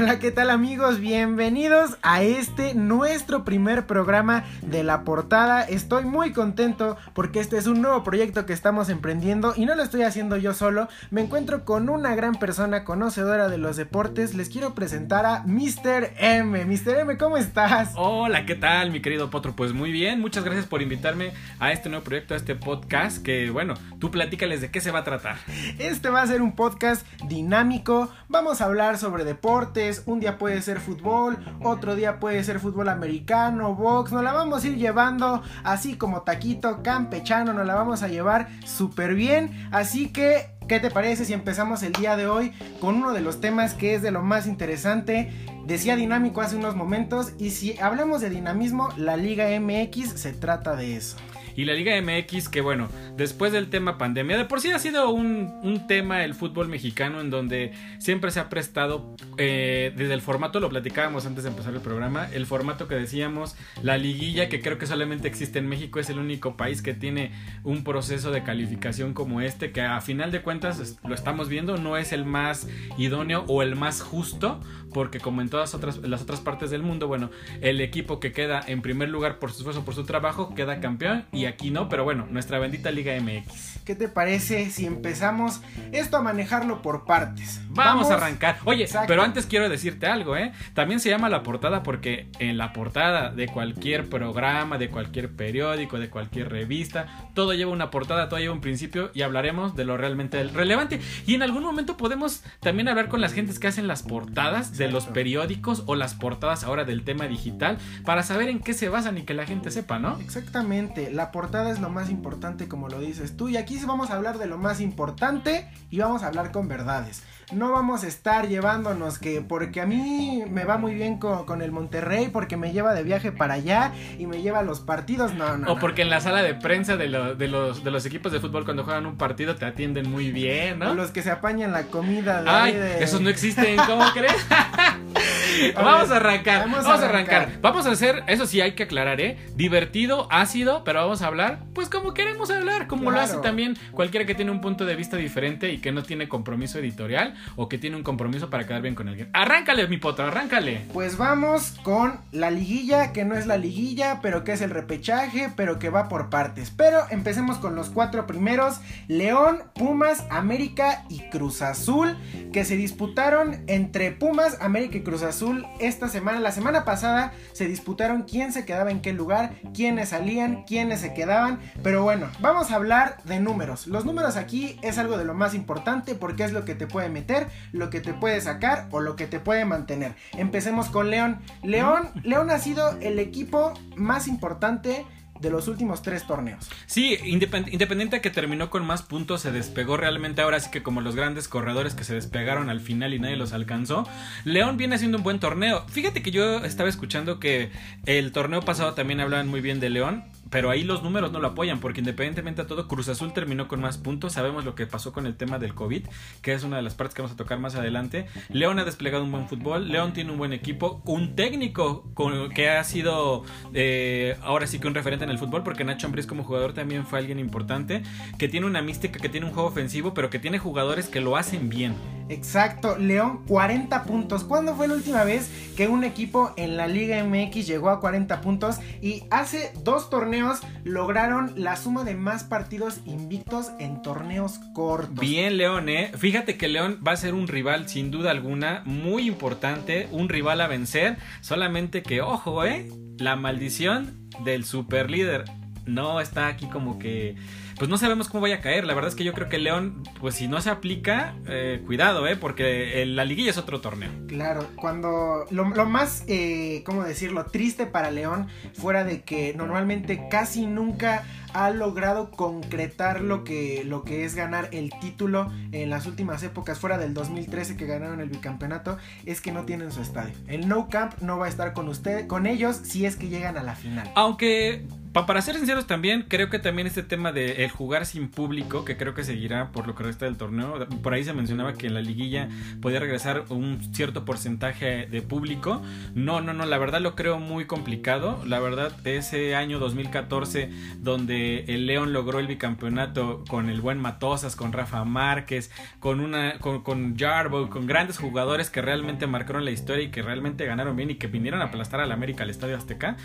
Hola, ¿qué tal amigos? Bienvenidos a este nuestro primer programa de la portada. Estoy muy contento porque este es un nuevo proyecto que estamos emprendiendo y no lo estoy haciendo yo solo. Me encuentro con una gran persona conocedora de los deportes. Les quiero presentar a Mr. M. Mr. M, ¿cómo estás? Hola, ¿qué tal, mi querido Potro? Pues muy bien, muchas gracias por invitarme a este nuevo proyecto, a este podcast. Que bueno, tú platícales de qué se va a tratar. Este va a ser un podcast dinámico. Vamos a hablar sobre deportes un día puede ser fútbol, otro día puede ser fútbol americano, box, nos la vamos a ir llevando así como taquito campechano, nos la vamos a llevar súper bien, así que ¿Qué te parece si empezamos el día de hoy con uno de los temas que es de lo más interesante? Decía dinámico hace unos momentos y si hablamos de dinamismo, la Liga MX se trata de eso y la Liga MX, que bueno, después del tema pandemia, de por sí ha sido un, tema el fútbol mexicano en donde siempre se ha prestado, eh, desde el formato, lo platicábamos antes de empezar el programa, el formato que decíamos, la liguilla, que creo que solamente existe en México, es el único país que tiene un proceso de calificación como este, que a final de cuentas lo estamos viendo, no es el más idóneo o el más justo, porque como en todas otras, las otras partes del mundo, bueno, el equipo que queda en primer lugar por su esfuerzo, por su trabajo, queda campeón y aquí no, pero bueno, nuestra bendita Liga MX. ¿Qué te parece si empezamos esto a manejarlo por partes? Vamos, a arrancar. Oye, pero antes quiero decirte algo, ¿eh? También se llama la portada porque en la portada de cualquier programa, de cualquier periódico, de cualquier revista, todo lleva una portada, todo lleva un principio y hablaremos de lo realmente relevante. Y en algún momento podemos también hablar con las gentes que hacen las portadas de los periódicos o las portadas ahora del tema digital para saber en qué se basan y que la gente sepa, ¿no? Exactamente, la portada es lo más importante como lo dices tú y aquí vamos a hablar de lo más importante y vamos a hablar con verdades. No vamos a estar llevándonos que porque a mí me va muy bien con, el Monterrey, porque me lleva de viaje para allá y me lleva a los partidos, no, no. O porque en la sala de prensa de, de, los, de los equipos de fútbol cuando juegan un partido te atienden muy bien, ¿no? O los que se apañan la comida. De Ay, esos no existen, ¿cómo crees? vamos a arrancar, vamos, a arrancar. Vamos a hacer, eso sí hay que aclarar, ¿eh? Divertido, ácido, pero vamos a hablar, pues como queremos hablar, como lo hace también cualquiera que tiene un punto de vista diferente y que no tiene compromiso editorial o que tiene un compromiso para quedar bien con alguien. Arráncale, mi potro, arráncale. Pues vamos con la liguilla, que no es la liguilla, pero que es el repechaje, pero que va por partes. Pero empecemos con los cuatro primeros: León, Pumas, América y Cruz Azul, que se disputaron entre Pumas, América y Cruz Azul esta semana. La semana pasada se disputaron quién se quedaba en qué lugar, quiénes salían, quiénes se quedaban. Pero bueno, vamos a hablar de números. Los números aquí es algo de lo más importante porque es lo que te puede meter, lo que te puede sacar o lo que te puede mantener. Empecemos con León. León, León ha sido el equipo más importante de los últimos tres torneos. Sí, independiente que terminó con más puntos, se despegó realmente ahora sí que como los grandes corredores que se despegaron al final y nadie los alcanzó. León viene haciendo un buen torneo. Fíjate que yo estaba escuchando que el torneo pasado también hablaban muy bien de León pero ahí los números no lo apoyan, porque independientemente a todo, Cruz Azul terminó con más puntos. Sabemos lo que pasó con el tema del COVID, que es una de las partes que vamos a tocar más adelante. León ha desplegado un buen fútbol, León tiene un buen equipo, un técnico con, que ha sido eh, ahora sí que un referente en el fútbol, porque Nacho Ambriz como jugador también fue alguien importante, que tiene una mística, que tiene un juego ofensivo, pero que tiene jugadores que lo hacen bien. Exacto, León 40 puntos. ¿Cuándo fue la última vez que un equipo en la Liga MX llegó a 40 puntos? Y hace dos torneos lograron la suma de más partidos invictos en torneos cortos. Bien, León, ¿eh? Fíjate que León va a ser un rival sin duda alguna muy importante, un rival a vencer, solamente que, ojo, ¿eh? La maldición del superlíder no está aquí como que pues no sabemos cómo vaya a caer. La verdad es que yo creo que León, pues si no se aplica, eh, cuidado, ¿eh? Porque la liguilla es otro torneo. Claro, cuando lo, más, eh, ¿cómo decirlo? Triste para León, fuera de que normalmente casi nunca ha logrado concretar lo que, lo que es ganar el título en las últimas épocas, fuera del 2013 que ganaron el bicampeonato, es que no tienen su estadio. El No Camp no va a estar con usted, con ellos si es que llegan a la final. Aunque para ser sinceros también, creo que también este tema del el jugar sin público, que creo que seguirá por lo que resta del torneo. Por ahí se mencionaba que en la liguilla podía regresar un cierto porcentaje de público. No, no, no, la verdad lo creo muy complicado. La verdad, ese año 2014, donde el León logró el bicampeonato con el buen Matosas, con Rafa Márquez, con una, con, con Jarbo, con grandes jugadores que realmente marcaron la historia y que realmente ganaron bien y que vinieron a aplastar al América al Estadio Azteca.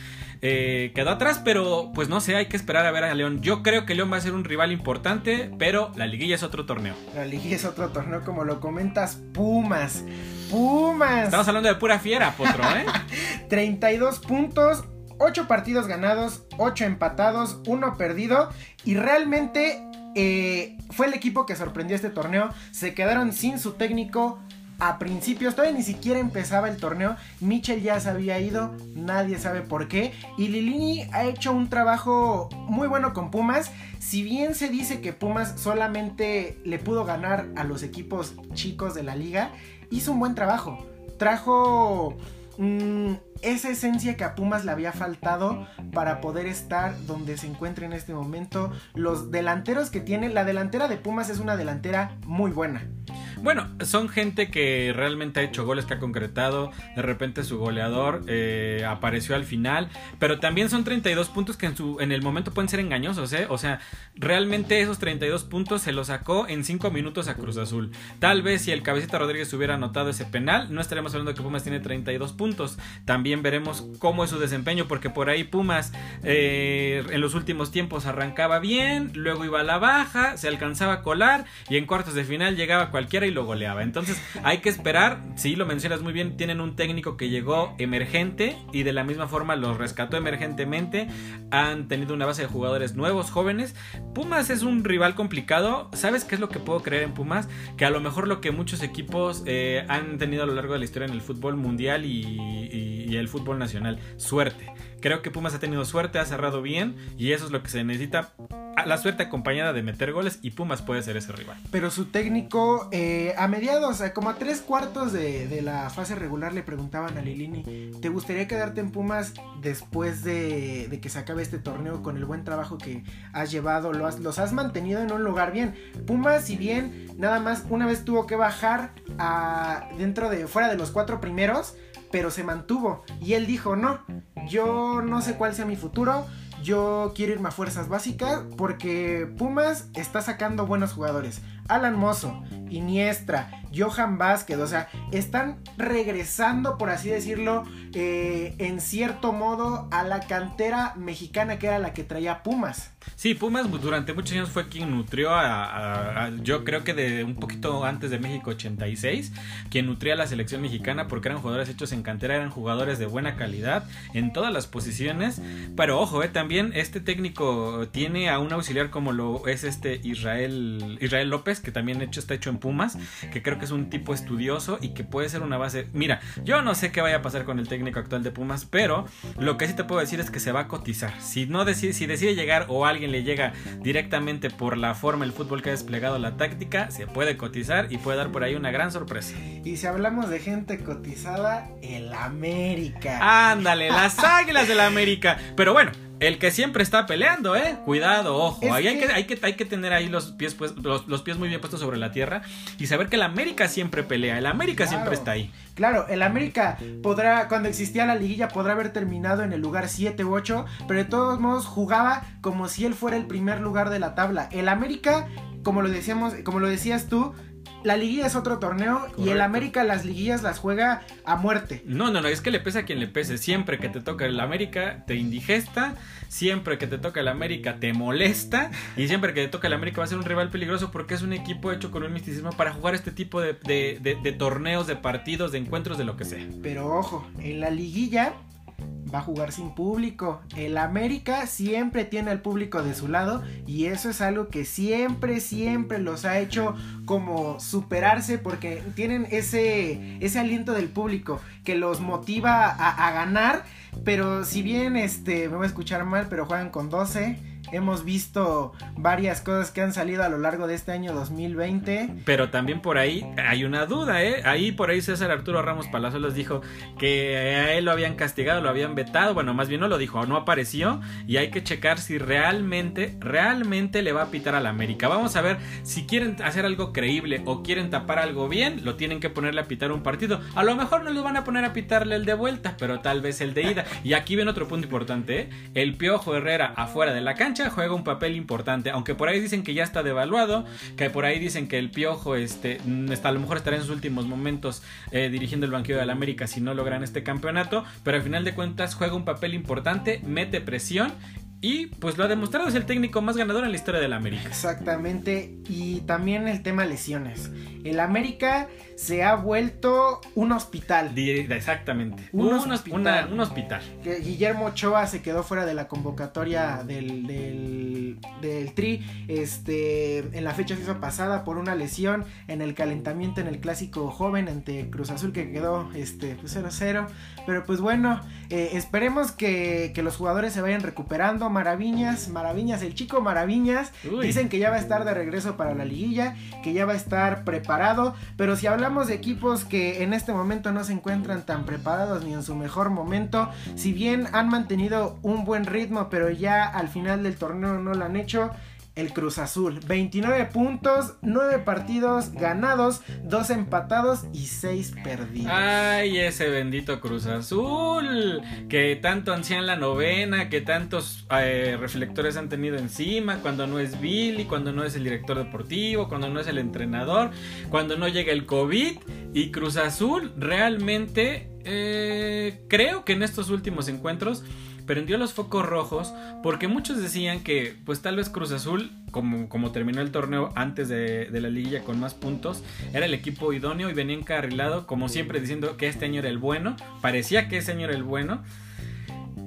Eh, quedó atrás, pero pues no sé, hay que esperar a ver a León. Yo creo que León va a ser un rival importante, pero la liguilla es otro torneo. La liguilla es otro torneo, como lo comentas, Pumas. Pumas. Estamos hablando de pura fiera, Potro, ¿eh? 32 puntos, 8 partidos ganados, 8 empatados, 1 perdido. Y realmente eh, fue el equipo que sorprendió este torneo. Se quedaron sin su técnico a principios, todavía ni siquiera empezaba el torneo, Mitchell ya se había ido, nadie sabe por qué, y Lilini ha hecho un trabajo muy bueno con Pumas, si bien se dice que Pumas solamente le pudo ganar a los equipos chicos de la liga, hizo un buen trabajo, trajo mm, esa esencia que a Pumas le había faltado para poder estar donde se encuentra en este momento, los delanteros que tiene, la delantera de Pumas es una delantera muy buena. Bueno, son gente que realmente ha hecho goles, que ha concretado. De repente su goleador eh, apareció al final. Pero también son 32 puntos que en, su, en el momento pueden ser engañosos, ¿eh? O sea, realmente esos 32 puntos se los sacó en 5 minutos a Cruz Azul. Tal vez si el Cabecita Rodríguez hubiera anotado ese penal, no estaríamos hablando de que Pumas tiene 32 puntos. También veremos cómo es su desempeño, porque por ahí Pumas eh, en los últimos tiempos arrancaba bien, luego iba a la baja, se alcanzaba a colar y en cuartos de final llegaba cualquiera y lo goleaba. Entonces hay que esperar, si lo mencionas muy bien, tienen un técnico que llegó emergente y de la misma forma los rescató emergentemente. Han tenido una base de jugadores nuevos, jóvenes. Pumas es un rival complicado. ¿Sabes qué es lo que puedo creer en Pumas? Que a lo mejor lo que muchos equipos eh, han tenido a lo largo de la historia en el fútbol mundial y el fútbol nacional. Suerte. Creo que Pumas ha tenido suerte, ha cerrado bien y eso es lo que se necesita. La suerte acompañada de meter goles y Pumas puede ser ese rival. Pero su técnico, eh, a mediados, como a tres cuartos de, la fase regular, le preguntaban a Lilini: ¿Te gustaría quedarte en Pumas después de, que se acabe este torneo con el buen trabajo que has llevado? Lo los has mantenido en un lugar bien. Pumas, si bien nada más una vez tuvo que bajar dentro de, fuera de los cuatro primeros pero se mantuvo. Y él dijo, no, yo no sé cuál sea mi futuro, yo quiero irme a fuerzas básicas porque Pumas está sacando buenos jugadores. Alan Mozo, Iniestra, Johan Vázquez, o sea, están regresando, por así decirlo, eh, en cierto modo a la cantera mexicana que era la que traía Pumas. Sí, Pumas durante muchos años fue quien nutrió a, yo creo que de un poquito antes de México 86, quien nutría a la selección mexicana porque eran jugadores hechos en cantera, eran jugadores de buena calidad en todas las posiciones. Pero ojo, eh, también este técnico tiene a un auxiliar como lo es este Israel, Israel López, que también hecho, está hecho en Pumas, que creo que es un tipo estudioso y que puede ser una base. Mira, yo no sé qué vaya a pasar con el técnico actual de Pumas, pero lo que sí te puedo decir es que se va a cotizar. Si no decide, si decide llegar o alguien le llega directamente por la forma el fútbol que ha desplegado la táctica, se puede cotizar y puede dar por ahí una gran sorpresa. Y si hablamos de gente cotizada, el América. Ándale, las águilas del América. Pero bueno, el que siempre está peleando, ¿eh? Cuidado, ojo. Ahí hay, que, hay, que, hay que tener ahí los pies, pues, los, pies muy bien puestos sobre la tierra y saber que el América siempre pelea. El América siempre está ahí. Claro, el América podrá, cuando existía la liguilla, podrá haber terminado en el lugar 7 u 8, pero de todos modos jugaba como si él fuera el primer lugar de la tabla. El América, como lo decíamos, como lo decías tú, la liguilla es otro torneo y el América las liguillas las juega a muerte. No, no, no, es que le pese a quien le pese. Siempre que te toca el América te indigesta, siempre que te toca el América te molesta y siempre que te toca el América va a ser un rival peligroso porque es un equipo hecho con un misticismo para jugar este tipo de, de torneos, de partidos, de encuentros, de lo que sea. Pero ojo, en la liguilla va a jugar sin público. El América siempre tiene al público de su lado y eso es algo que siempre, siempre los ha hecho como superarse porque tienen ese, ese aliento del público que los motiva a, ganar. Pero si bien este, me voy a escuchar mal, pero juegan con 12 hemos visto varias cosas que han salido a lo largo de este año 2020. Pero también por ahí hay una duda, ¿eh? Ahí por ahí César Arturo Ramos Palazuelos dijo que a él lo habían castigado, lo habían vetado, bueno, más bien no lo dijo, no apareció y hay que checar si realmente, realmente le va a pitar a la América. Vamos a ver si quieren hacer algo creíble o quieren tapar algo bien, lo tienen que ponerle a pitar un partido. A lo mejor no les van a poner a pitarle el de vuelta, pero tal vez el de ida. Y aquí viene otro punto importante, ¿eh? El Piojo Herrera afuera de la cancha juega un papel importante, aunque por ahí dicen que ya está devaluado, que por ahí dicen que el Piojo este, está, a lo mejor estará en sus últimos momentos eh, dirigiendo el banquillo de la América si no logran este campeonato, pero al final de cuentas juega un papel importante, mete presión y pues lo ha demostrado, es el técnico más ganador en la historia del América. Exactamente. Y también el tema lesiones. El América se ha vuelto un hospital. Exactamente. Un, hospital. un hospital. Guillermo Ochoa se quedó fuera de la convocatoria del, del, Tri. Este, en la fecha FIFA pasada por una lesión en el calentamiento en el clásico joven ante Cruz Azul que quedó este, 0-0. Pues, Pero pues bueno, eh, esperemos que, que los jugadores se vayan recuperando Maraviñas, Maraviñas, el chico Maraviñas. Dicen que ya va a estar de regreso para la liguilla, que ya va a estar preparado. Pero si hablamos de equipos que en este momento no se encuentran tan preparados ni en su mejor momento, si bien han mantenido un buen ritmo, pero ya al final del torneo no lo han hecho el Cruz Azul. 29 puntos, 9 partidos ganados, 2 empatados y 6 perdidos. Ay, ese bendito Cruz Azul, que tanto ansían la novena, que tantos eh, reflectores han tenido encima, cuando no es Billy, cuando no es el director deportivo, cuando no es el entrenador, cuando no llega el COVID. Y Cruz Azul realmente eh, creo que en estos últimos encuentros prendió los focos rojos porque muchos decían que pues tal vez Cruz Azul, como, como terminó el torneo antes de, la liguilla con más puntos, era el equipo idóneo y venía encarrilado como siempre diciendo que este año era el bueno, parecía que ese año era el bueno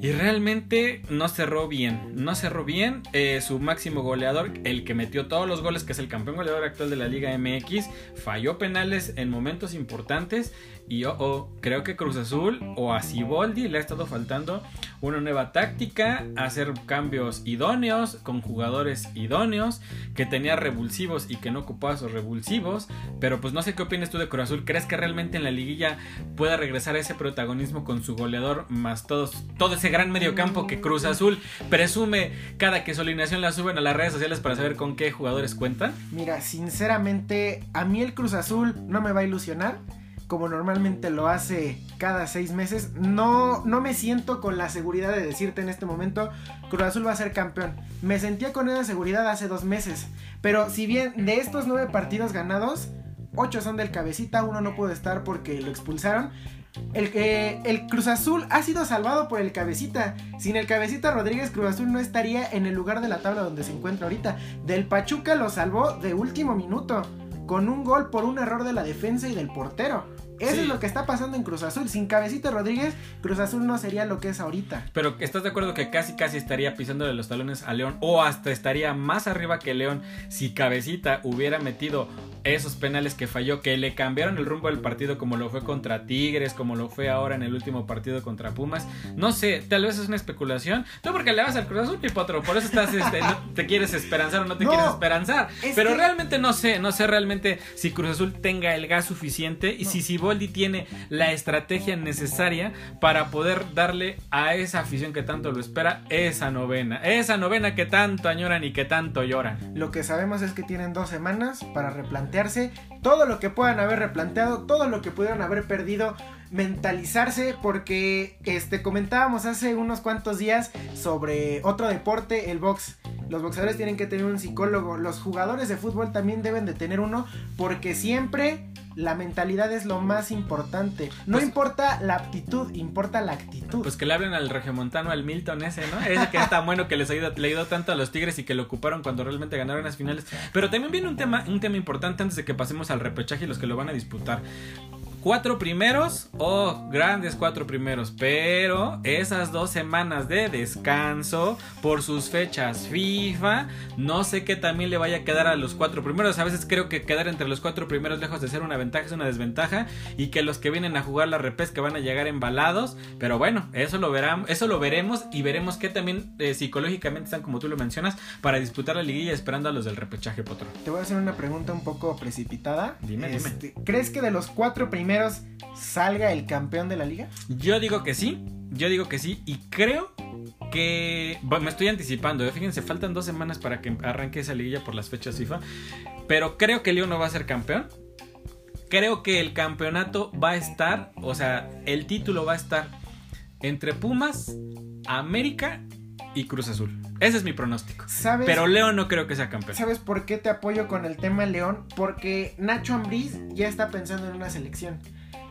y realmente no cerró bien, no cerró bien. Eh, su máximo goleador, el que metió todos los goles, que es el campeón goleador actual de la Liga MX, falló penales en momentos importantes. Y oh, oh, creo que Cruz Azul o a Ciboldi le ha estado faltando una nueva táctica, hacer cambios idóneos con jugadores idóneos, que tenía revulsivos y que no ocupaba esos revulsivos. Pero pues no sé qué opinas tú de Cruz Azul. ¿Crees que realmente en la liguilla pueda regresar a ese protagonismo con su goleador más todos, todo ese gran mediocampo que Cruz Azul presume cada que su alineación la suben a las redes sociales para saber con qué jugadores cuentan? Mira, sinceramente, a mí el Cruz Azul no me va a ilusionar como normalmente lo hace cada seis meses. No, no me siento con la seguridad de decirte en este momento, Cruz Azul va a ser campeón. Me sentía con esa seguridad hace dos meses. Pero si bien de estos nueve partidos ganados, ocho son del cabecita, uno no pudo estar porque lo expulsaron. El, el Cruz Azul ha sido salvado por el cabecita. Sin el cabecita Rodríguez, Cruz Azul no estaría en el lugar de la tabla donde se encuentra ahorita. Del Pachuca lo salvó de último minuto. Con un gol por un error de la defensa y del portero. Eso es lo que está pasando en Cruz Azul. Sin Cabecita Rodríguez, Cruz Azul no sería lo que es ahorita. Pero ¿estás de acuerdo que casi casi estaría pisándole los talones a León? O hasta estaría más arriba que León si Cabecita hubiera metido esos penales que falló, que le cambiaron el rumbo del partido como lo fue contra Tigres, como lo fue ahora en el último partido contra Pumas. No sé, tal vez es una especulación. No porque le vas al Cruz Azul, mi potro, por eso estás, este, no te quieres esperanzar o no te quieres esperanzar. Pero realmente no sé, no sé realmente si Cruz Azul tenga el gas suficiente y si si Boldi tiene la estrategia necesaria para poder darle a esa afición que tanto lo espera esa novena, esa novena que tanto añoran y que tanto lloran. Lo que sabemos es que tienen dos semanas para replantearse todo lo que puedan haber replanteado, todo lo que pudieron haber perdido, mentalizarse porque este comentábamos hace unos cuantos días sobre otro deporte, el box. Los boxeadores tienen que tener un psicólogo, los jugadores de fútbol también deben de tener uno porque siempre la mentalidad es lo más importante. No pues- importa la aptitud, importa la actitud. Pues que le hablen al regiomontano, al Milton ese, ¿no? Ese que es tan bueno que les ha ido, le ayudó tanto a los Tigres y que lo ocuparon cuando realmente ganaron las finales. Pero también viene un tema, un tema importante antes de que pasemos al repechaje y los que lo van a disputar cuatro primeros, oh, grandes cuatro primeros, pero esas dos semanas de descanso por sus fechas FIFA, no sé qué también le vaya a quedar a los cuatro primeros. A veces creo que quedar entre los cuatro primeros lejos de ser una ventaja es una desventaja y que los que vienen a jugar la repesca van a llegar embalados, pero bueno, eso lo verán, eso lo veremos y veremos que también eh, psicológicamente están como tú lo mencionas para disputar la liguilla esperando a los del repechaje potro. Te voy a hacer una pregunta un poco precipitada. Dime, dime. Este, ¿Crees que de los cuatro primeros salga el campeón de la liga? Yo digo que sí, yo digo que sí y creo que me estoy anticipando, ¿eh? fíjense, faltan dos semanas para que arranque esa liguilla por las fechas FIFA, pero creo que León no va a ser campeón. Creo que el campeonato va a estar, o sea, el título va a estar entre Pumas, América y Cruz Azul. Ese es mi pronóstico. ¿Sabes? Pero León no creo que sea campeón. ¿Sabes por qué te apoyo con el tema León? Porque Nacho Ambriz ya está pensando en una selección.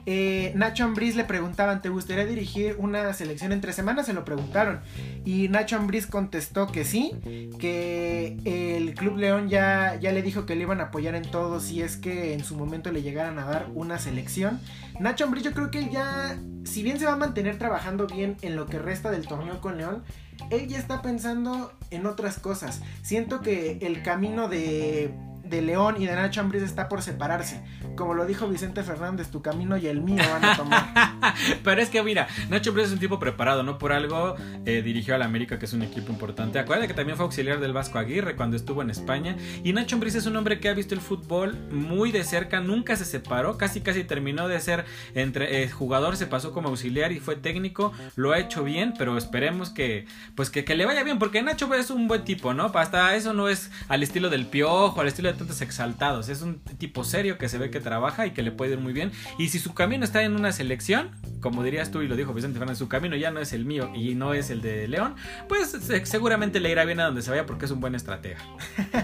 Eh, Nacho Ambriz le preguntaban, ¿te gustaría dirigir una selección entre semanas? Se lo preguntaron. Y Nacho Ambriz contestó que sí, que el Club León ya, ya le dijo que le iban a apoyar en todo si es que en su momento le llegaran a dar una selección. Nacho Ambriz yo creo que ya, si bien se va a mantener trabajando bien en lo que resta del torneo con León, él ya está pensando en otras cosas. Siento que el camino de de León y de Nacho Ambriz está por separarse. Como lo dijo Vicente Fernández, tu camino y el mío van a tomar. Pero es que mira, Nacho Ambriz es un tipo preparado, ¿no? Por algo eh, dirigió al América, que es un equipo importante. Acuérdate que también fue auxiliar del Vasco Aguirre cuando estuvo en España. Y Nacho Ambriz es un hombre que ha visto el fútbol muy de cerca, nunca se separó, casi casi terminó de ser entre eh, jugador, se pasó como auxiliar y fue técnico. Lo ha hecho bien, pero esperemos que pues que, que le vaya bien, porque Nacho es un buen tipo, ¿no? Hasta eso no es al estilo del piojo, al estilo de tantos exaltados. Es un tipo serio que se ve que trabaja y que le puede ir muy bien. Y si su camino está en una selección, como dirías tú y lo dijo Vicente Fernández, su camino ya no es el mío y no es el de León, pues seguramente le irá bien a donde se vaya porque es un buen estratega.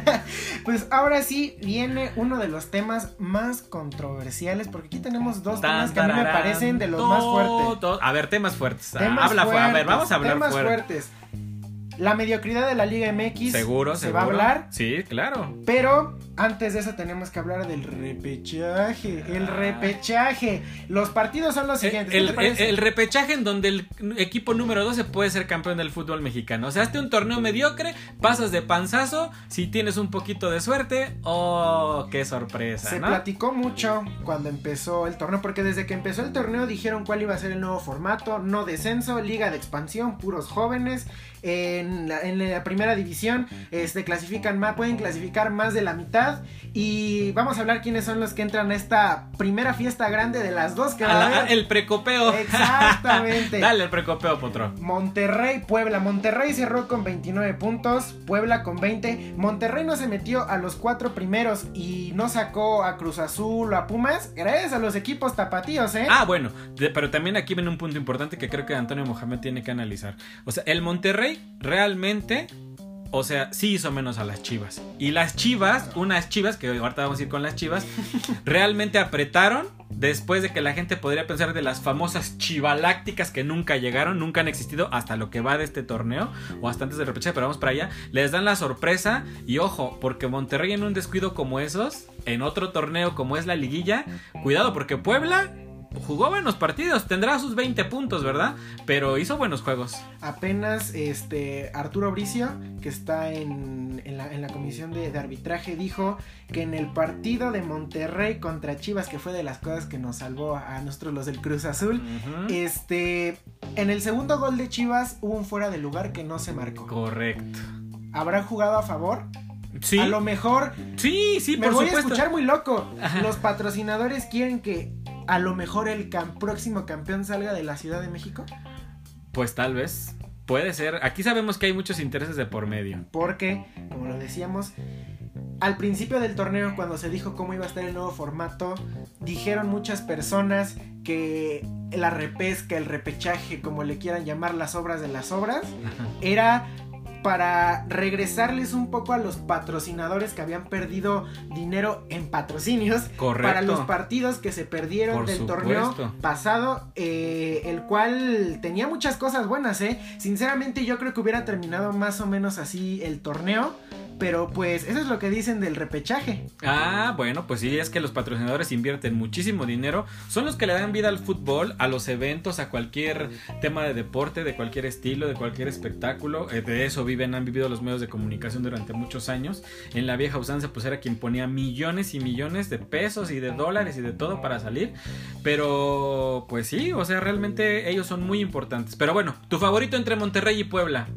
pues ahora sí viene uno de los temas más controversiales porque aquí tenemos dos temas que a mí me parecen de los más fuertes. A ver, temas fuertes. Habla, a ver, vamos a hablar temas fuertes. La mediocridad de la Liga MX seguro, se va a hablar. Sí, claro. Pero antes de eso tenemos que hablar del repechaje. El repechaje. Los partidos son los siguientes. El, repechaje en donde el equipo número 12 puede ser campeón del fútbol mexicano. O sea, hazte un torneo mediocre, pasas de panzazo, si tienes un poquito de suerte. ¡Oh, qué sorpresa! Se platicó mucho cuando empezó el torneo, porque desde que empezó el torneo dijeron cuál iba a ser el nuevo formato. No descenso, liga de expansión, puros jóvenes. En la, en la primera división este, clasifican más, pueden clasificar más de la mitad y vamos a hablar quiénes son los que entran a esta primera fiesta grande de las dos que va a El precopeo. Exactamente. Dale el precopeo, Potro. Monterrey, Puebla. Monterrey cerró con 29 puntos, Puebla con 20. Monterrey no se metió a los cuatro primeros y no sacó a Cruz Azul o a Pumas, gracias a los equipos tapatíos, ¿eh? Ah, bueno, pero también aquí viene un punto importante que creo que Antonio Mohamed tiene que analizar. O sea, el Monterrey realmente o sea, sí hizo menos a las chivas. Y las chivas, unas chivas, que ahorita vamos a ir con las chivas, realmente apretaron después de que la gente podría pensar de las famosas chivalácticas que nunca llegaron, nunca han existido hasta lo que va de este torneo, o hasta antes del repechaje, pero vamos para allá. Les dan la sorpresa y ojo, porque Monterrey en un descuido como esos, en otro torneo como es la liguilla, cuidado, porque Puebla jugó buenos partidos, tendrá sus 20 puntos, ¿verdad? Pero hizo buenos juegos. Apenas este Arturo Bricio, que está en, en, la, comisión de, arbitraje, dijo que en el partido de Monterrey contra Chivas, que fue de las cosas que nos salvó a nosotros los del Cruz Azul, este, en el segundo gol de Chivas hubo un fuera de lugar que no se marcó. Correcto. ¿Habrán jugado a favor? Sí. A lo mejor. Sí, sí, me voy a escuchar muy loco. Los patrocinadores quieren que a lo mejor el próximo campeón salga de la Ciudad de México? Pues tal vez. Puede ser. Aquí sabemos que hay muchos intereses de por medio. Porque, como lo decíamos, al principio del torneo, cuando se dijo cómo iba a estar el nuevo formato, dijeron muchas personas que la repesca, el repechaje, como le quieran llamar las obras de las obras, era para regresarles un poco a los patrocinadores que habían perdido dinero en patrocinios Correcto. para los partidos que se perdieron del torneo pasado, eh, el cual tenía muchas cosas buenas, ¿eh? Sinceramente yo creo que hubiera terminado más o menos así el torneo pero pues eso es lo que dicen del repechaje. Ah, bueno, pues sí, es que los patrocinadores invierten muchísimo dinero, son los que le dan vida al fútbol, a los eventos, a cualquier tema de deporte, de cualquier estilo, de cualquier espectáculo, eh, de eso viven, han vivido los medios de comunicación durante muchos años. En la vieja usanza pues era quien ponía millones y millones de pesos y de dólares y de todo para salir, pero pues sí, o sea, realmente ellos son muy importantes. Pero bueno, tu favorito entre Monterrey y Puebla.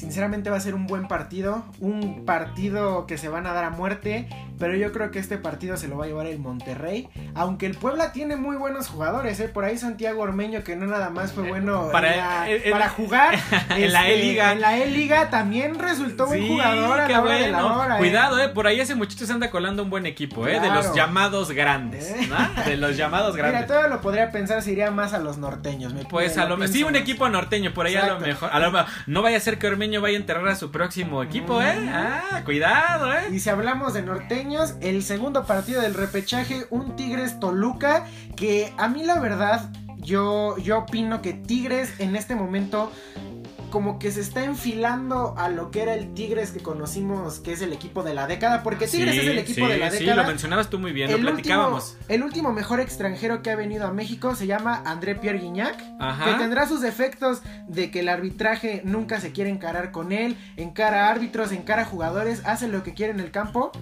Sinceramente va a ser un buen partido, un partido que se van a dar a muerte, pero yo creo que este partido se lo va a llevar el Monterrey, aunque el Puebla tiene muy buenos jugadores, ¿eh? por ahí Santiago Ormeño que no nada más fue bueno para, para jugar en la este, E-Liga. En la E-Liga también resultó buen jugador a la hora de la hora, ¿eh? Cuidado, eh, por ahí ese muchacho se anda colando un buen equipo, eh, de los llamados grandes, ¿no? De los llamados grandes. Mira, todo lo podría pensar se iría más a los norteños. Me pues a lo mejor, sí, un equipo norteño, por ahí Exacto. a lo mejor. A lo, no vaya a ser que Ormeño vaya a enterrar a su próximo equipo, ¿eh? Ah, cuidado, ¿eh? Y si hablamos de norteños, el segundo partido del repechaje, un Tigres Toluca, que a mí la verdad, yo, yo opino que Tigres en este momento como que se está enfilando a lo que era el Tigres que conocimos, que es el equipo de la década, porque Tigres sí, es el equipo sí, de la sí, década. lo mencionabas tú muy bien, el lo platicábamos. Último, el último mejor extranjero que ha venido a México se llama André Pierre Guignac, Ajá. que tendrá sus efectos de que el arbitraje nunca se quiere encarar con él, encara árbitros, encara jugadores, hace lo que quiere en el campo,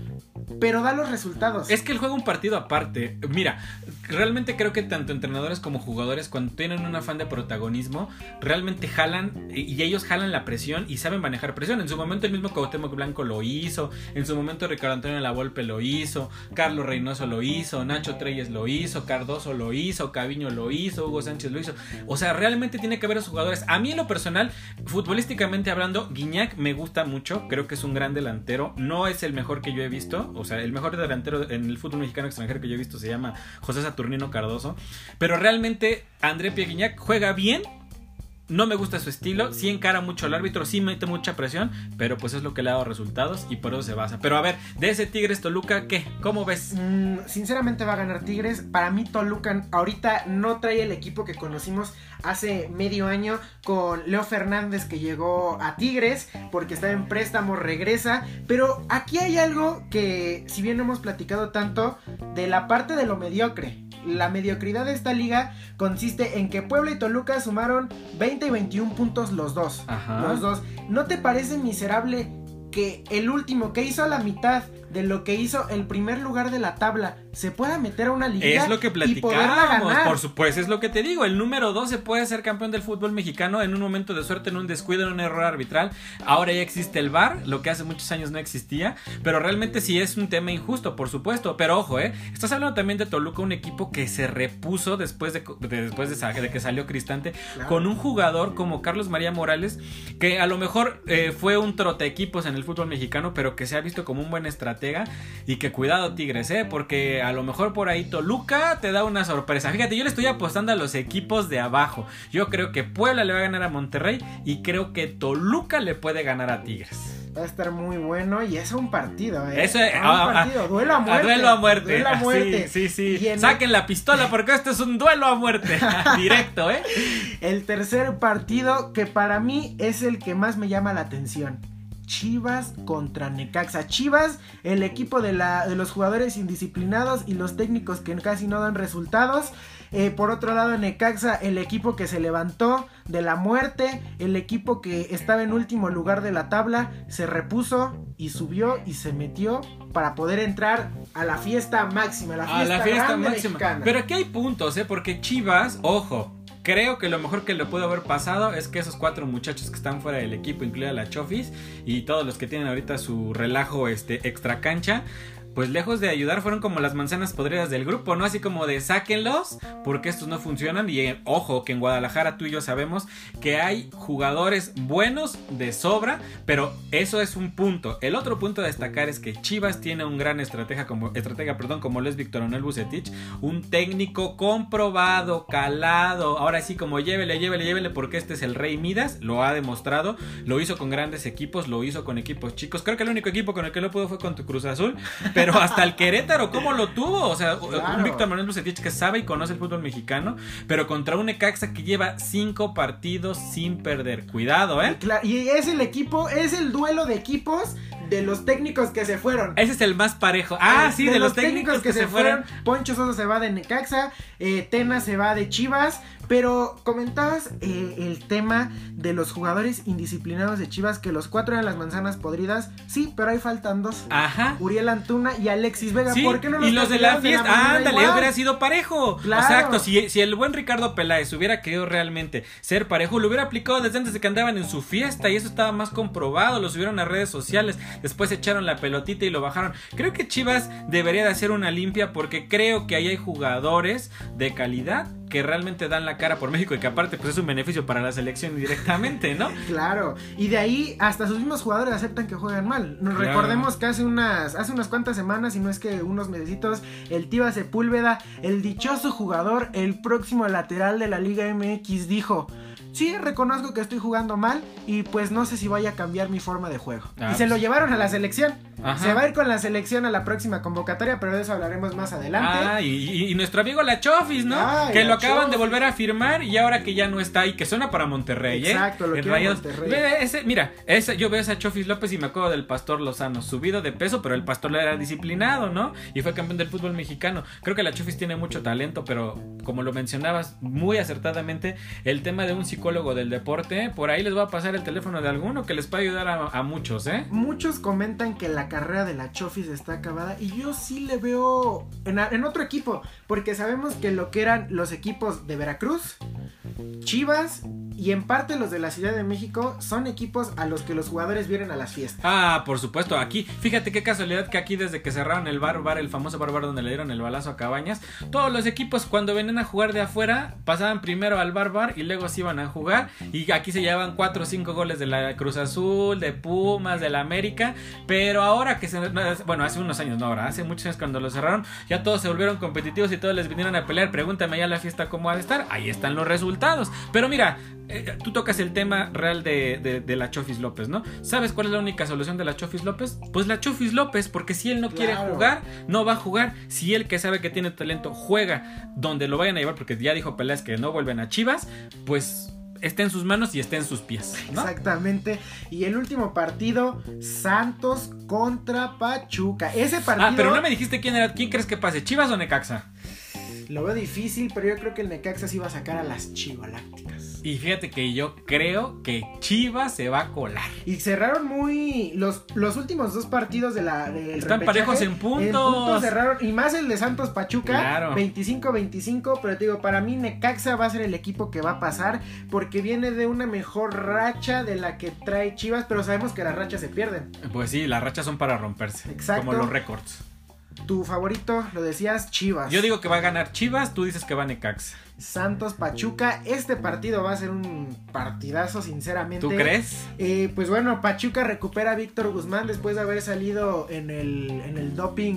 pero da los resultados. Es que él juega un partido aparte. Mira, realmente creo que tanto entrenadores como jugadores, cuando tienen un afán de protagonismo, realmente jalan y ellos jalan la presión y saben manejar presión. En su momento el mismo Cuauhtémoc Blanco lo hizo, en su momento Ricardo Antonio Lavolpe lo hizo, Carlos Reynoso lo hizo, Nacho Treyes lo hizo, Cardoso lo hizo, Caviño lo hizo, Hugo Sánchez lo hizo. O sea, realmente tiene que ver a los jugadores. A mí en lo personal, futbolísticamente hablando, Guiñac me gusta mucho, creo que es un gran delantero, no es el mejor que yo he visto, o sea, el mejor delantero en el fútbol mexicano extranjero que yo he visto se llama José Saturnino Cardoso. Pero realmente André Pieguiñac juega bien. No me gusta su estilo, sí encara mucho al árbitro, sí mete mucha presión, pero pues es lo que le ha dado resultados y por eso se basa. Pero a ver, de ese Tigres Toluca, ¿qué? ¿Cómo ves? Mm, sinceramente va a ganar Tigres. Para mí Toluca ahorita no trae el equipo que conocimos hace medio año con Leo Fernández que llegó a Tigres porque estaba en préstamo, regresa. Pero aquí hay algo que, si bien no hemos platicado tanto, de la parte de lo mediocre. La mediocridad de esta liga consiste en que Puebla y Toluca sumaron 20 y 21 puntos los dos. Ajá. Los dos. ¿No te parece miserable que el último que hizo la mitad de lo que hizo el primer lugar de la tabla se pueda meter a una liga es lo que y poderla platicamos ganar. por supuesto es lo que te digo el número 12 puede ser campeón del fútbol mexicano en un momento de suerte en un descuido en un error arbitral ahora ya existe el VAR lo que hace muchos años no existía pero realmente sí es un tema injusto por supuesto pero ojo eh estás hablando también de Toluca un equipo que se repuso después de, de después de, de, que salió Cristante Claro. con un jugador como Carlos María Morales que a lo mejor eh, fue un trote equipos en el fútbol mexicano pero que se ha visto como un buen estratega y que cuidado Tigres, ¿eh? Porque a lo mejor por ahí Toluca te da una sorpresa. Fíjate, yo le estoy apostando a los equipos de abajo. Yo creo que Puebla le va a ganar a Monterrey y creo que Toluca le puede ganar a Tigres. Va a estar muy bueno y es un partido, ¿eh? Eso es, un a- a- partido, duelo a muerte. duelo a muerte. Duelo a muerte. Sí, sí, Saquen la pistola porque esto es un duelo a muerte. Directo, ¿eh? El tercer partido que para mí es el que más me llama la atención. Chivas contra Necaxa. Chivas, el equipo de, la, de los jugadores indisciplinados y los técnicos que casi no dan resultados. Eh, por otro lado, Necaxa, el equipo que se levantó de la muerte, el equipo que estaba en último lugar de la tabla, se repuso y subió y se metió para poder entrar a la fiesta máxima, la fiesta, a la fiesta máxima. mexicana. Pero aquí hay puntos, ¿eh? Porque Chivas, ojo. Creo que lo mejor que le pudo haber pasado es que esos cuatro muchachos que están fuera del equipo, incluida la Chofis y todos los que tienen ahorita su relajo este extra cancha, pues lejos de ayudar fueron como las manzanas podridas del grupo, ¿no? Así como de sáquenlos porque estos no funcionan y eh, ojo que en Guadalajara tú y yo sabemos que hay jugadores buenos de sobra, pero eso es un punto. El otro punto a destacar es que Chivas tiene un gran estratega como estratega, perdón, como lo es Víctor Manuel Bucetich, un técnico comprobado, calado, ahora sí como llévele, llévele, llévele porque este es el Rey Midas, lo ha demostrado, lo hizo con grandes equipos, lo hizo con equipos chicos. Creo que el único equipo con el que lo pudo fue con tu Cruz Azul, pero hasta el Querétaro, ¿cómo lo tuvo? O sea, Claro. un Víctor Manuel Bucetich que sabe y conoce el fútbol mexicano, pero contra un Necaxa que lleva cinco partidos sin perder. Cuidado, ¿eh? Y es el equipo, es el duelo de equipos de los técnicos que se fueron. Ese es el más parejo. Ah, sí, de, los, técnicos, que, se, fueron. Poncho Sosa se va de Necaxa, eh, Tena se va de Chivas, pero comentabas eh, el tema de los jugadores indisciplinados de Chivas, que los cuatro eran las manzanas podridas. Sí, pero ahí faltan dos. Ajá. Uriel Antuna y Alexis Vega. ¿Por qué no los Y los de la fiesta, ándale, hubiera sido parejo. Claro. Exacto, si, si el buen Ricardo Peláez hubiera querido realmente ser parejo, lo hubiera aplicado desde antes de que andaban en su fiesta y eso estaba más comprobado. Lo subieron a redes sociales, después echaron la pelotita y lo bajaron. Creo que Chivas debería de hacer una limpia porque creo que ahí hay jugadores de calidad que realmente dan la cara por México y que aparte pues es un beneficio para la selección directamente, ¿no? claro, y de ahí hasta sus mismos jugadores aceptan que juegan mal. Nos recordemos que hace unas, hace unas cuantas semanas, y no es que unos mesecitos, el Tiva Sepúlveda, el dichoso jugador, el próximo lateral de la Liga MX, dijo sí, reconozco que estoy jugando mal y pues no sé si vaya a cambiar mi forma de juego. y se lo pues. llevaron a la selección. Se va a ir con la selección a la próxima convocatoria, pero de eso hablaremos más adelante. Ah, y, nuestro amigo La Chofis, ¿no? que lo acaban de volver a firmar y ahora que ya no está y que suena para Monterrey, ¿eh? Exacto, lo que Monterrey. Ese, mira, ese, yo veo a esa Chofis López y me acuerdo del Pastor Lozano, subido de peso, pero el Pastor era disciplinado, ¿no? Y fue campeón del fútbol mexicano. Creo que la Chofis tiene mucho talento, pero como lo mencionabas muy acertadamente, el tema de un psicólogo del deporte, por ahí les va a pasar el teléfono de alguno que les puede ayudar a, muchos, ¿eh? Muchos comentan que la carrera de la Chofis está acabada y yo sí le veo en, en otro equipo, porque sabemos que lo que eran los equipos de Veracruz, Chivas y en parte los de la Ciudad de México son equipos a los que los jugadores vienen a las fiestas. Ah, por supuesto, aquí, fíjate qué casualidad que aquí desde que cerraron el bar, bar el famoso bar, bar donde le dieron el balazo a Cabañas, todos los equipos cuando venían a jugar de afuera pasaban primero al bar, bar y luego se iban a jugar y aquí se llevaban 4 o 5 goles de la Cruz Azul, de Pumas, de la América, pero ahora que se, bueno, hace unos años, no ahora, hace muchos años cuando lo cerraron, ya todos se volvieron competitivos y todos les vinieron a pelear, pregúntame ya la fiesta cómo ha de estar, ahí están los resultados, pero mira, eh, tú tocas el tema real de, la Chofis López, ¿no? ¿Sabes cuál es la única solución de la Chofis López? Pues la Chofis López, porque si él no quiere jugar, no va a jugar. Si él que sabe que tiene talento juega donde lo vayan a llevar, porque ya dijo Pelés que no vuelven a Chivas, pues esté en sus manos y esté en sus pies. Exactamente. Y el último partido, Santos contra Pachuca. Ese partido. Ah, pero no me dijiste quién era. ¿Quién crees que pase? ¿Chivas o Necaxa? Lo veo difícil, pero yo creo que el Necaxa sí va a sacar a las Chivalácticas. Y fíjate que yo creo que Chivas se va a colar. Y cerraron muy. Los, los últimos dos partidos de la. Están parejos en puntos. En puntos cerraron. Y más el de Santos Pachuca. Claro. 25-25. Pero te digo, para mí Necaxa va a ser el equipo que va a pasar. Porque viene de una mejor racha de la que trae Chivas. Pero sabemos que las rachas se pierden. Pues sí, las rachas son para romperse. Exacto. Como los récords. Tu favorito, lo decías, Chivas. Yo digo que va a ganar Chivas, tú dices que va Necaxa. Santos Pachuca. Este partido va a ser un partidazo, sinceramente. ¿Tú crees? Eh, pues bueno, Pachuca recupera a Víctor Guzmán después de haber salido en el, en el doping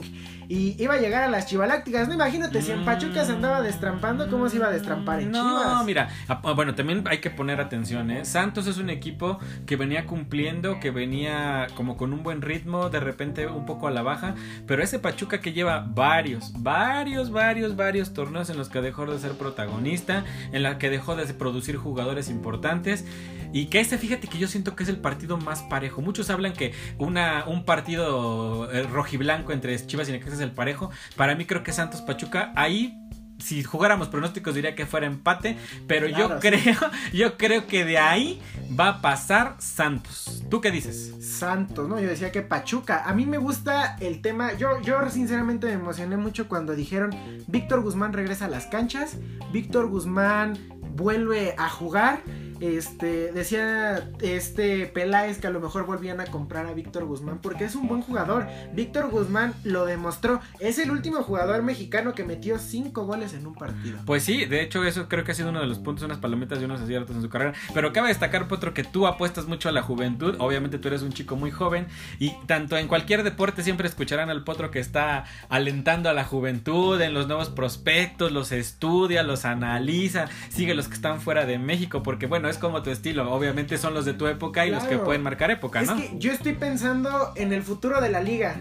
y iba a llegar a las chivalácticas. No imagínate si en Pachuca se andaba destrampando, ¿cómo se iba a destrampar en Chivas? No, mira, ah, ah, bueno, también hay que poner atención, ¿eh? Santos es un equipo que venía cumpliendo, que venía como con un buen ritmo, de repente un poco a la baja, pero ese Pachuca que lleva varios, varios, varios, varios torneos en los que dejó de ser protagonista, en la que dejó de producir jugadores importantes. Y que este, fíjate que yo siento que es el partido más parejo. Muchos hablan que una, un partido eh, rojiblanco entre Chivas y Necaxa el parejo. Para mí creo que Santos Pachuca ahí si jugáramos pronósticos diría que fuera empate, pero yo creo, yo creo que de ahí va a pasar Santos. ¿Tú qué dices? Santos, no, yo decía que Pachuca. A mí me gusta el tema, yo yo sinceramente me emocioné mucho cuando dijeron Víctor Guzmán regresa a las canchas, Víctor Guzmán vuelve a jugar este, decía este Peláez que a lo mejor volvían a comprar a Víctor Guzmán porque es un buen jugador. Víctor Guzmán lo demostró. Es el último jugador mexicano que metió cinco goles en un partido. Pues sí, de hecho, eso creo que ha sido uno de los puntos, unas palomitas y unos aciertos en su carrera. Pero cabe destacar, Potro, que tú apuestas mucho a la juventud. Obviamente, tú eres un chico muy joven. Y tanto en cualquier deporte siempre escucharán al Potro que está alentando a la juventud en los nuevos prospectos, los estudia, los analiza, sigue los que están fuera de México. Porque bueno, es como tu estilo. Obviamente son los de tu época y los que pueden marcar época, ¿no? Es que yo estoy pensando en el futuro de la liga.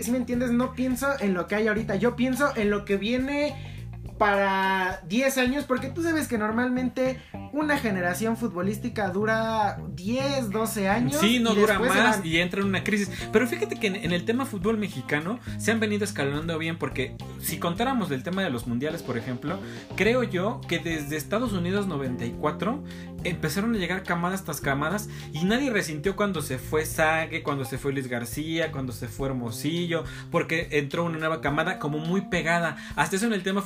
Si me entiendes, no pienso en lo que hay ahorita. Yo pienso en lo que viene para 10 años, porque tú sabes que normalmente una generación futbolística dura 10, 12 años. Sí, no y dura más van. y entra en una crisis. Pero fíjate que en, en el tema fútbol mexicano se han venido escalonando bien porque si contáramos del tema de los mundiales, por ejemplo, creo yo que desde Estados Unidos 94 empezaron a llegar camadas tras camadas y nadie resintió cuando se fue Sague, cuando se fue Luis García, cuando se fue Hermosillo, porque entró una nueva camada como muy pegada. Hasta eso en el tema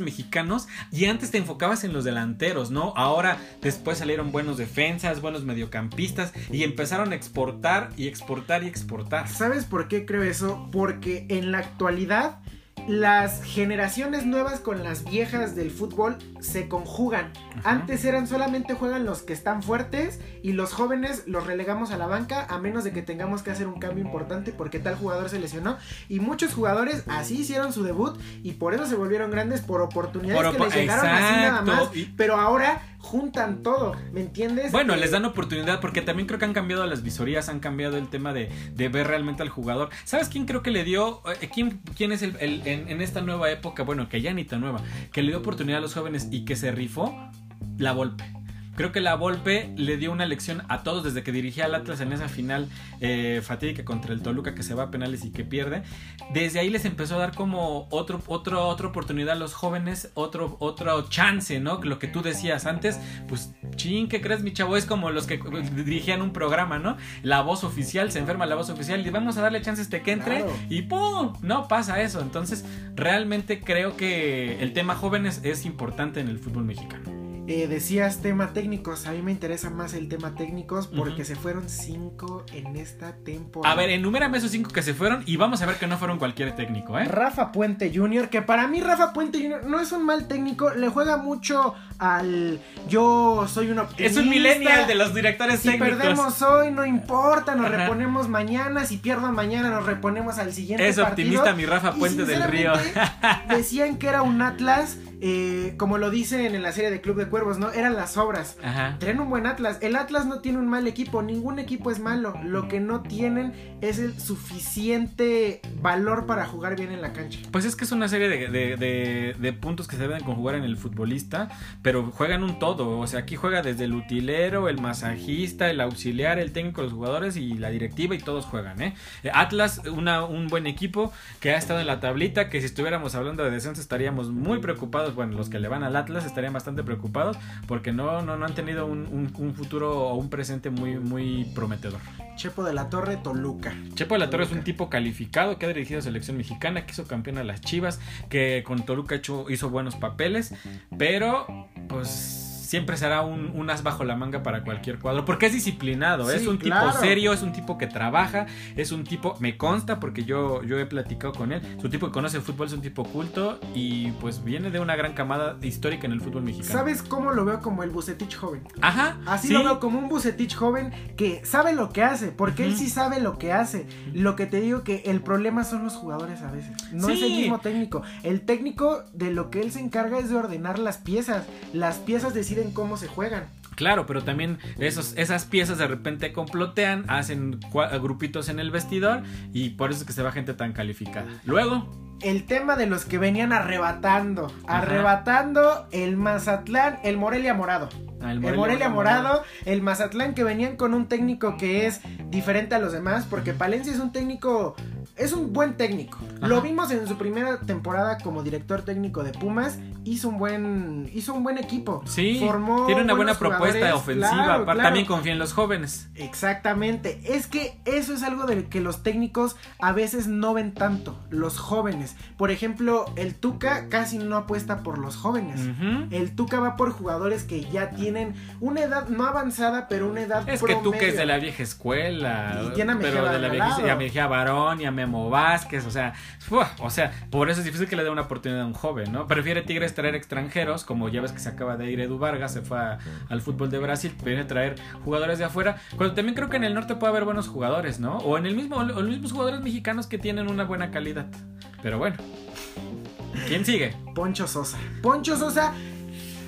mexicanos y antes te enfocabas en los delanteros, ¿no? Ahora después salieron buenos defensas, buenos mediocampistas y empezaron a exportar y exportar y exportar. ¿Sabes por qué creo eso? Porque en la actualidad las generaciones nuevas con las viejas del fútbol se conjugan. Ajá. Antes eran solamente juegan los que están fuertes y los jóvenes los relegamos a la banca a menos de que tengamos que hacer un cambio importante porque tal jugador se lesionó. Y muchos jugadores así hicieron su debut y por eso se volvieron grandes por oportunidades Por que les llegaron así nada más. Pero ahora juntan todo, ¿me entiendes? Bueno, Eh, les dan oportunidad porque también creo que han cambiado las visorías, han cambiado el tema de, de ver realmente al jugador. ¿Sabes quién creo que le dio, eh, quién, quién es el, el- en, en esta nueva época, bueno, que ya ni tan nueva, que le dio oportunidad a los jóvenes y que se rifó? La Volpe. Creo que la Volpe le dio una lección a todos desde que dirigía al Atlas en esa final eh, fatídica contra el Toluca que se va a penales y que pierde. Desde ahí les empezó a dar como otro, otro, otra oportunidad a los jóvenes, otro, otro chance, ¿no? Lo que tú decías antes, pues chin, ¿qué crees, mi chavo? Es como los que dirigían un programa, ¿no? La voz oficial, se enferma la voz oficial y vamos a darle chance a este que entre Claro. y ¡pum! No pasa eso. Entonces, realmente creo que el tema jóvenes es importante en el fútbol mexicano. Eh, decías tema técnicos, a mí me interesa más el tema técnicos porque se fueron cinco en esta temporada. A ver, enumérame esos cinco que se fueron y vamos a ver que no fueron cualquier técnico, ¿eh? Rafa Puente Jr., que para mí Rafa Puente Jr. no es un mal técnico, le juega mucho al yo soy un optimista. Es un millennial de los directores Si técnicos. perdemos hoy, no importa, nos Ajá. reponemos mañana. Si pierdo mañana, nos reponemos al siguiente Es partido. optimista mi Rafa Y Puente del Río. Decían que era un Atlas, eh, como lo dicen en la serie de Club de Cuervos, ¿no? Eran las obras. Ajá. Traen un buen Atlas. El Atlas no tiene un mal equipo. Ningún equipo es malo. Lo que no tienen es el suficiente valor para jugar bien en la cancha. Pues es que es una serie de, de- de- de puntos que se deben conjugar en el futbolista, pero juegan un todo. O sea, aquí juega desde el utilero, el masajista, el auxiliar, el técnico, los jugadores y la directiva y todos juegan, ¿eh? Eh, Atlas, una- un buen equipo que ha estado en la tablita, que si estuviéramos hablando de descenso estaríamos muy preocupados. Bueno, los que le van al Atlas estarían bastante preocupados porque no, no, no han tenido un, un- un futuro o un presente muy, muy prometedor. Chepo de la Torre, Toluca. Chepo de la Torre es un tipo calificado que ha dirigido a selección mexicana, que hizo campeón a las Chivas, que con Toluca hizo buenos papeles, pero pues siempre será un, un as bajo la manga para cualquier cuadro, porque es disciplinado, Sí, es un claro. tipo serio, es un tipo que trabaja, es un tipo, me consta porque yo, yo he platicado con él, es un tipo que conoce el fútbol, es un tipo culto y pues viene de una gran camada histórica en el fútbol mexicano. ¿Sabes cómo lo veo como el Bucetich joven? Ajá, Así sí. lo veo como un Bucetich joven que sabe lo que hace, porque él sí sabe lo que hace. Lo que te digo que el problema son los jugadores a veces. No es el mismo técnico. El técnico de lo que él se encarga es de ordenar las piezas. Las piezas deciden cómo se juegan. Claro, pero también esos, esas piezas de repente complotean, hacen grupitos en el vestidor y por eso es que se va gente tan calificada. Luego, El tema de los que venían arrebatando, Ajá. arrebatando el Mazatlán, el Morelia Morado. el El Morelia Morado, el Mazatlán que venían con un técnico que es diferente a los demás, porque Palencia es un técnico, es un buen técnico. Ajá. Lo vimos en su primera temporada como director técnico de Pumas, hizo un buen, hizo un buen equipo. Sí, Formó tiene una buena propuesta ofensiva. claro, aparte, claro. También confía en los jóvenes. Exactamente, es que eso es algo de que los técnicos a veces no ven tanto, los jóvenes. Por ejemplo, el Tuca casi no apuesta por los jóvenes. El Tuca va por jugadores que ya tienen una edad no avanzada, pero una edad Es que que es de la vieja escuela, Y tiene a pero de la vieja y a Mejía Barón y a Memo Vázquez, o sea, o sea, por eso es difícil que le dé una oportunidad a un joven, ¿no? Prefiere Tigres traer extranjeros, como ya ves que se acaba de ir Edu Vargas, se fue a- al fútbol de Brasil, viene a traer jugadores de afuera, cuando también creo que en el norte puede haber buenos jugadores, ¿no? O en el mismo, o los mismos jugadores mexicanos que tienen una buena calidad. Pero bueno. ¿Quién sigue? Poncho Sosa. Poncho Sosa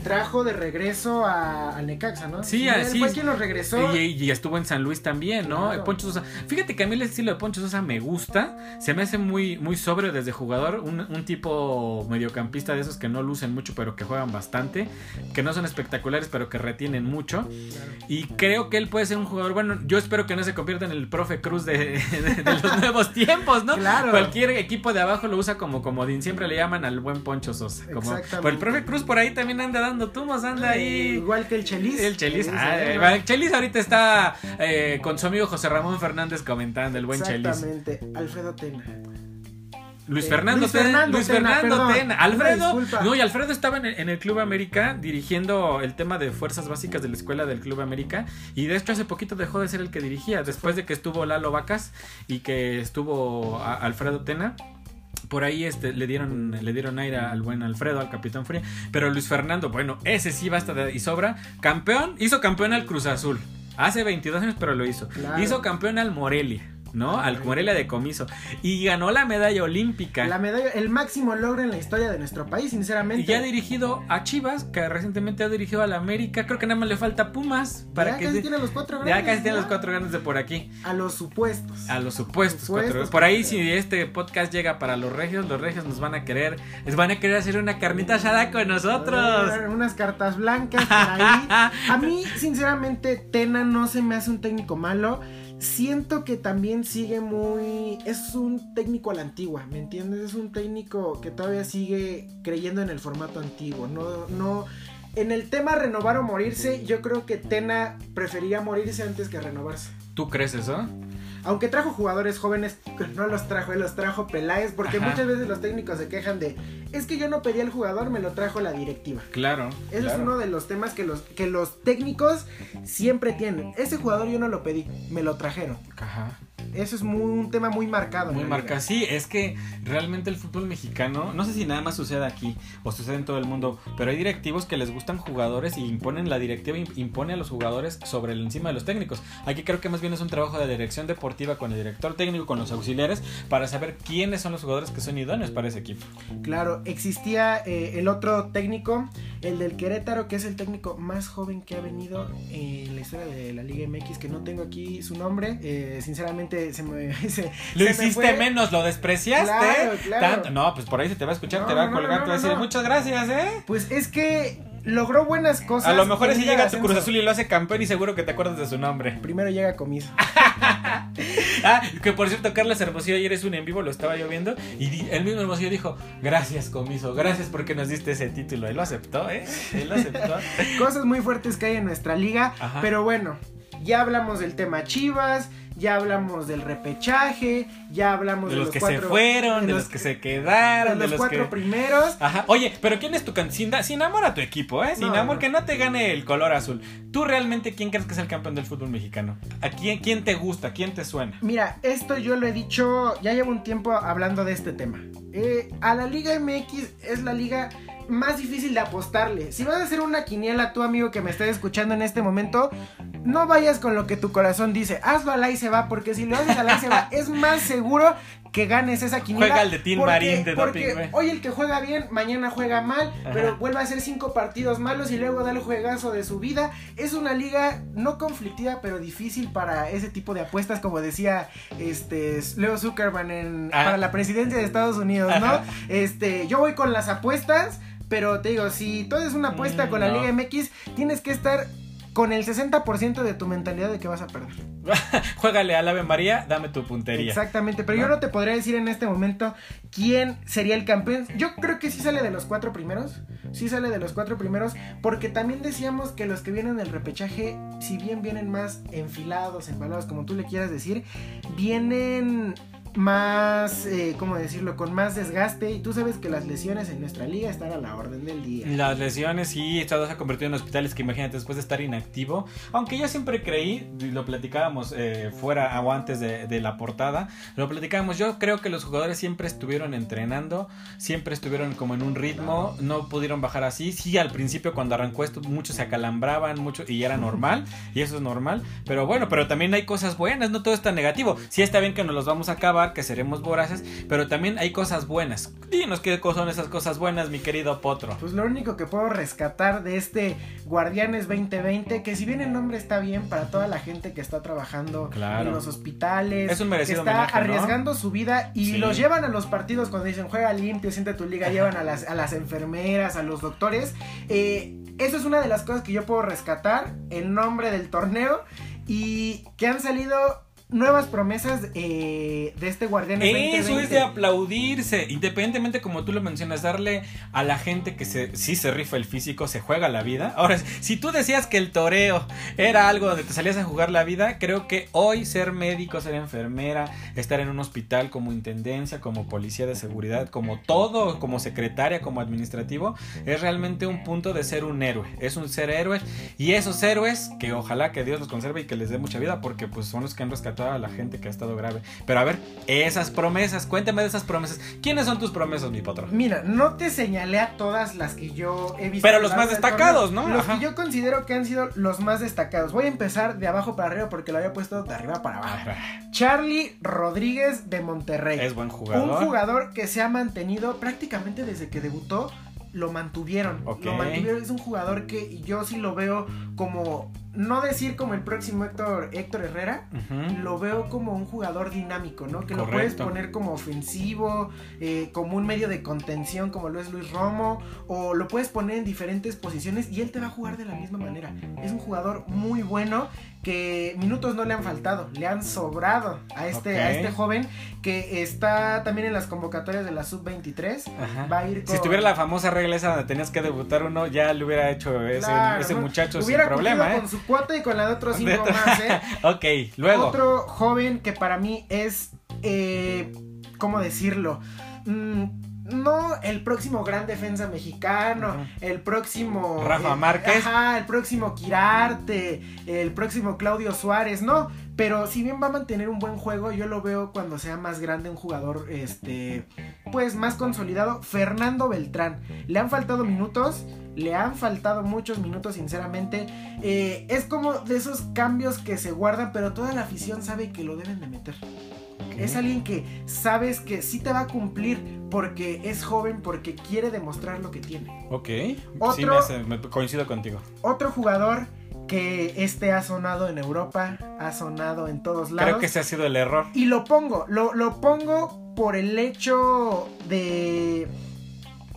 trajo de regreso a, al Necaxa, ¿no? Sí, así fue quien lo regresó. Y, y estuvo en San Luis también, ¿no? Claro. Poncho Sosa. Fíjate que a mí el estilo de Poncho Sosa me gusta. Se me hace muy, muy sobrio desde jugador. Un, un tipo mediocampista de esos que no lucen mucho, pero que juegan bastante. Que no son espectaculares, pero que retienen mucho. Claro. Y creo que él puede ser un jugador. Bueno, yo espero que no se convierta en el profe Cruz de, de- de los nuevos tiempos, ¿no? Claro. Cualquier equipo de abajo lo usa como comodín. Siempre le llaman al buen Poncho Sosa. Como, Exactamente. pero el profe Cruz por ahí también anda dando tumos, anda Eh, ahí. Igual que el Chelis. El Chelis, ah, eh, Chelis ahorita está eh, con su amigo José Ramón Fernández comentando, el buen Chelis. Exactamente. Alfredo Tena. Luis Fernando Luis Tena. Fernando Luis Fernando. Tena. Alfredo. No, y Alfredo estaba en el, en el Club América dirigiendo el tema de fuerzas básicas de la escuela del Club América. Y de hecho hace poquito dejó de ser el que dirigía. Después de que estuvo Lalo Vacas y que estuvo Alfredo Tena. Por ahí este, le dieron le dieron aire al buen Alfredo, al Capitán Furia. Pero Luis Fernando, bueno, ese sí basta de, y sobra. Campeón, hizo campeón al Cruz Azul. Hace 22 años, pero lo hizo. Claro. Hizo campeón al Morelia, ¿no? Al Morelia de comiso. Y ganó la medalla olímpica. La medalla, el máximo logro en la historia de nuestro país, sinceramente. Y ya ha dirigido a Chivas, que recientemente ha dirigido a la América. Creo que nada más le falta Pumas. Para ya que casi tiene los cuatro ya grandes, casi tiene los cuatro grandes de por aquí. A los supuestos. A los supuestos, Supuestos cuatro. Por ahí, si este podcast llega para los regios, los regios nos van a querer, les van a querer hacer una carnita asada con nosotros. Unas cartas blancas por ahí. A mí, sinceramente, Tena no se me hace un técnico malo. Siento que también sigue muy. Es un técnico a la antigua, ¿me entiendes? Es un técnico que todavía sigue creyendo en el formato antiguo. No, no. En el tema renovar o morirse, yo creo que Tena prefería morirse antes que renovarse. ¿Tú crees eso? Aunque trajo jugadores jóvenes, no los trajo, él los trajo Peláez, porque Ajá. muchas veces los técnicos se quejan de, es que yo no pedí al jugador, me lo trajo la directiva. Claro. Ese claro. es uno de los temas que los, que los técnicos siempre tienen. Ese jugador yo no lo pedí, me lo trajeron. Ajá. Eso es muy, un tema muy marcado. Muy marcado. Sí, es que realmente el fútbol mexicano, no sé si nada más sucede aquí o sucede en todo el mundo, pero hay directivos que les gustan jugadores y imponen la directiva im- impone a los jugadores sobre el encima de los técnicos. Aquí creo que más bien es un trabajo de dirección deportiva con el director técnico, con los auxiliares, para saber quiénes son los jugadores que son idóneos para ese equipo. Claro, existía eh, el otro técnico, el del Querétaro, que es el técnico más joven que ha venido en la historia de la Liga MX, que no tengo aquí su nombre. eh, sinceramente, se me. se- Lo se hiciste menos, lo despreciaste. Claro, claro. Tanto- No, pues por ahí se te va a escuchar, No, te va a colgar, no, te va a decir muchas gracias, ¿eh? Pues es que logró buenas cosas. A lo mejor si llega de tu Cruz. Azul y lo hace campeón y seguro que te acuerdas de su nombre. Primero llega Comiso. Ah, que por cierto, Carlos Hermosillo ayer es un en vivo, lo estaba yo viendo, y el mismo Hermosillo dijo, gracias Comiso, gracias porque nos diste ese título. Él lo aceptó, ¿eh? Él lo aceptó. Cosas muy fuertes que hay en nuestra liga. Ajá. Pero bueno, ya hablamos del tema Chivas, ya hablamos del repechaje, ya hablamos De de, los que cuatro, se fueron, de los que se quedaron, de los cuatro que... primeros. Ajá. Oye, pero ¿quién es tu can... sin, da- sin amor a tu equipo, eh? Sin No, amor, no. que no te gane el color azul. ¿Tú realmente quién crees que es el campeón del fútbol mexicano? ¿A quién, quién te gusta? ¿Quién te suena? Mira, esto yo lo he dicho, ya llevo un tiempo hablando de este tema. Eh, a la Liga MX es la liga más difícil de apostarle. Si vas a hacer una quiniela, tú amigo que me estés escuchando en este momento, no vayas con lo que tu corazón dice. Hazlo al ahí se va, porque si lo haces al ahí se va, es más seguro que ganes esa quiniela. Juega el de porque- Marín de porque doping, hoy el que juega bien, mañana juega mal, Ajá. pero vuelve a hacer cinco partidos malos y luego da el juegazo de su vida. Es una liga no conflictiva, pero difícil para ese tipo de apuestas, como decía este Leo Zuckerman en, Ah. para la presidencia de Estados Unidos, ¿no? Ajá. Este, yo voy con las apuestas, pero te digo, si tú haces una apuesta Mm, con la no. Liga MX, tienes que estar con el 60% de tu mentalidad de que vas a perder. Juégale al Ave María, dame tu puntería. Exactamente, pero yo no te podría decir en este momento quién sería el campeón. Yo creo que sí sale de los cuatro primeros. Sí sale de los cuatro primeros. Porque también decíamos que los que vienen del repechaje, si bien vienen más enfilados, embalados, como tú le quieras decir, vienen más, eh, ¿cómo decirlo? Con más desgaste. Y tú sabes que las lesiones en nuestra liga están a la orden del día. Las lesiones sí, esto se ha convertido en hospitales que imagínate después de estar inactivo. Aunque yo siempre creí, lo platicábamos eh, fuera o antes de, la portada, lo platicábamos. Yo creo que los jugadores siempre estuvieron entrenando, siempre estuvieron como en un ritmo, no pudieron bajar así. Sí, al principio cuando arrancó esto, muchos se acalambraban, mucho y era normal, y eso es normal. Pero bueno, pero también hay cosas buenas, no todo es tan negativo. Sí está bien que nos los vamos a acabar que seremos voraces, pero también hay cosas buenas. Dinos qué son esas cosas buenas, mi querido Potro. Pues lo único que puedo rescatar de este Guardianes 2020, que si bien el nombre está bien para toda la gente que está trabajando en los hospitales, es un merecido que está arriesgando su vida y los llevan a los partidos cuando dicen juega limpio, siente tu liga, llevan a las, a las enfermeras, a los doctores. Eh, eso es una de las cosas que yo puedo rescatar, el nombre del torneo y que han salido nuevas promesas eh, de este guardián. Eso es de aplaudirse, independientemente como tú lo mencionas, darle a la gente que se, sí se rifa el físico, se juega la vida. Ahora, si tú decías que el toreo era algo donde te salías a jugar la vida, creo que hoy ser médico, ser enfermera, estar en un hospital como intendencia, como policía de seguridad, como todo, como secretaria, como administrativo, es realmente un punto de ser un héroe. Es un ser héroe y esos héroes que ojalá que Dios los conserve y que les dé mucha vida porque pues son los que han rescatado toda la gente que ha estado grave. Pero a ver, esas promesas, cuéntame de esas promesas. ¿Quiénes son tus promesas, mi patrón? Mira, no te señalé a todas las que yo he visto. Pero los más destacados, ¿no? Los que yo considero que han sido los más destacados. Voy a empezar de abajo para arriba porque lo había puesto de arriba para abajo. Charlie Rodríguez de Monterrey. Es buen jugador. Un jugador que se ha mantenido prácticamente desde que debutó lo mantuvieron. Lo mantuvieron. Es un jugador que yo sí lo veo como no decir como el próximo Héctor, Héctor Herrera, lo veo como un jugador dinámico, ¿no? Que lo puedes poner como ofensivo, eh, como un medio de contención como lo es Luis Romo, o lo puedes poner en diferentes posiciones y él te va a jugar de la misma manera. Es un jugador muy bueno que minutos no le han faltado, le han sobrado a este, a este joven que está también en las convocatorias de la sub-23. Va a ir Si estuviera la famosa regla esa donde tenías que debutar uno, ya le hubiera hecho ese, ese muchacho sin problema, ¿eh? con su cuota y con la de otros cinco más, ¿eh? ok, luego. Otro joven que para mí es, eh, ¿cómo decirlo? Mm, no el próximo gran defensa mexicano, el próximo Rafa Márquez, ajá, el próximo Quirarte, el próximo Claudio Suárez, no, pero si bien va a mantener un buen juego, yo lo veo cuando sea más grande un jugador este pues más consolidado, Fernando Beltrán. Le han faltado minutos, le han faltado muchos minutos sinceramente. Eh, es como de esos cambios que se guardan, pero toda la afición sabe que lo deben de meter. Es alguien que sabes que sí te va a cumplir porque es joven, porque quiere demostrar lo que tiene. Ok. Otro, sí, me, coincido contigo. Otro jugador que este ha sonado en Europa, ha sonado en todos lados. Creo que ese ha sido el error. Y lo pongo, lo, lo pongo por el hecho de,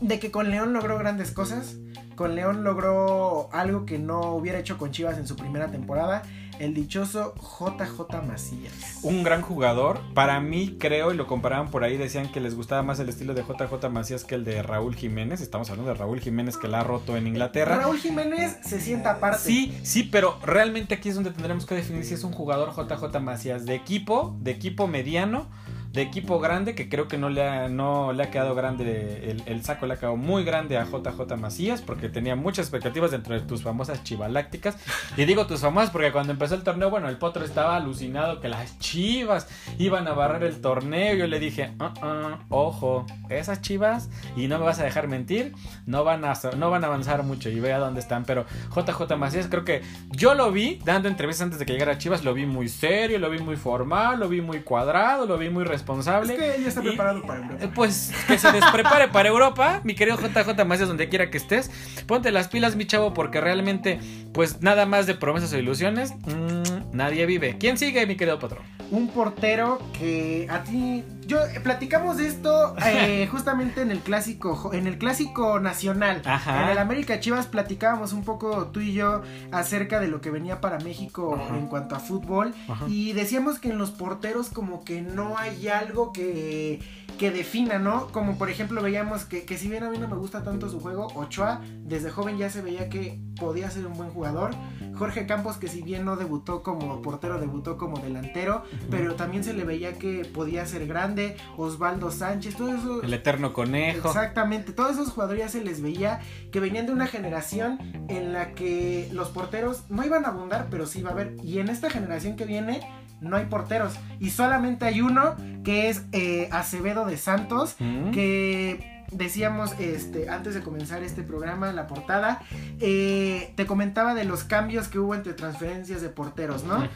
de que con León logró grandes cosas. Con León logró algo que no hubiera hecho con Chivas en su primera temporada el dichoso JJ Macías. Un gran jugador. Para mí, creo, y lo comparaban por ahí, decían que les gustaba más el estilo de JJ Macías que el de Raúl Jiménez. Estamos hablando de Raúl Jiménez que la ha roto en Inglaterra. Raúl Jiménez se sienta aparte. Sí, sí, pero realmente aquí es donde tendremos que definir si es un jugador JJ Macías de equipo, de equipo mediano de equipo grande, que creo que no le ha, no le ha quedado grande, el, saco le ha quedado muy grande a JJ Macías, porque tenía muchas expectativas dentro de tus famosas chivalácticas. Y digo tus famosas porque cuando empezó el torneo, bueno, el potro estaba alucinado que las chivas iban a barrer el torneo. Yo le dije, uh ojo, esas chivas, y no me vas a dejar mentir, no van a, no van a avanzar mucho y vea dónde están. Pero JJ Macías, creo que yo lo vi dando entrevistas antes de que llegara Chivas, lo vi muy serio, lo vi muy formal, lo vi muy cuadrado, lo vi muy responsable. Es que ella está preparado para Europa. Eh, pues que se desprepare para Europa, mi querido JJ Macías, donde quiera que estés. Ponte las pilas, mi chavo, porque realmente, pues nada más de promesas o ilusiones, mmm, nadie vive. ¿Quién sigue, mi querido patrón? Un portero que a ti yo eh, platicamos de esto eh, justamente en el clásico en el clásico nacional en el América Chivas platicábamos un poco tú y yo acerca de lo que venía para México en cuanto a fútbol y decíamos que en los porteros como que no hay algo que que defina, ¿no? Como por ejemplo veíamos que, que si bien a mí no me gusta tanto su juego, Ochoa desde joven ya se veía que podía ser un buen jugador. Jorge Campos que si bien no debutó como portero, debutó como delantero, pero también se le veía que podía ser grande. Osvaldo Sánchez, todo eso. El eterno conejo. Exactamente, todos esos jugadores ya se les veía que venían de una generación en la que los porteros no iban a abundar, pero sí iba a haber. Y en esta generación que viene no hay porteros. Y solamente hay uno que es eh, Acevedo de Santos, que decíamos este, antes de comenzar este programa, la portada, eh, te comentaba de los cambios que hubo entre transferencias de porteros, ¿no?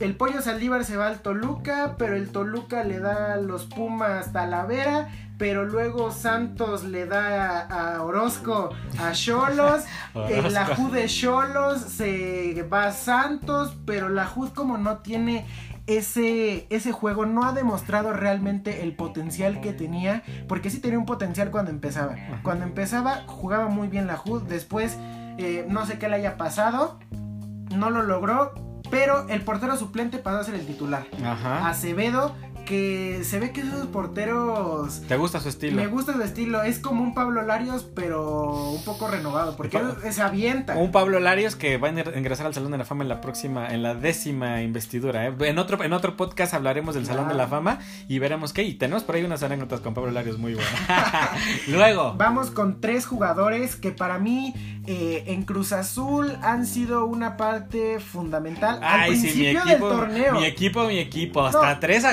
El pollo Saldívar se va al Toluca, pero el Toluca le da a los Pumas Talavera, pero luego Santos le da a, a Orozco a Cholos, eh, la. JUD de Cholos se va a Santos, pero la JUD como no tiene ese, ese juego, no ha demostrado realmente el potencial que tenía, porque sí tenía un potencial cuando empezaba. Cuando empezaba jugaba muy bien la JUD, después eh, no sé qué le haya pasado, no lo logró, pero el portero suplente pasó a ser el titular. Ajá. Acevedo, que se ve que esos porteros... ¿Te gusta su estilo? Me gusta su estilo, es como un Pablo Larios, pero un poco renovado, porque se avienta. Un Pablo Larios que va a ingre- ingresar al Salón de la Fama en la próxima, en la décima investidura. ¿eh? En otro, en otro podcast hablaremos del Salón de la Fama y veremos qué. Y tenemos por ahí unas anécdotas con Pablo Larios muy buenas. Luego, Vamos con tres jugadores que para mí eh, en Cruz Azul han sido una parte fundamental al ay, sí, mi principio equipo, del torneo. mi equipo, mi equipo. Hasta No. tres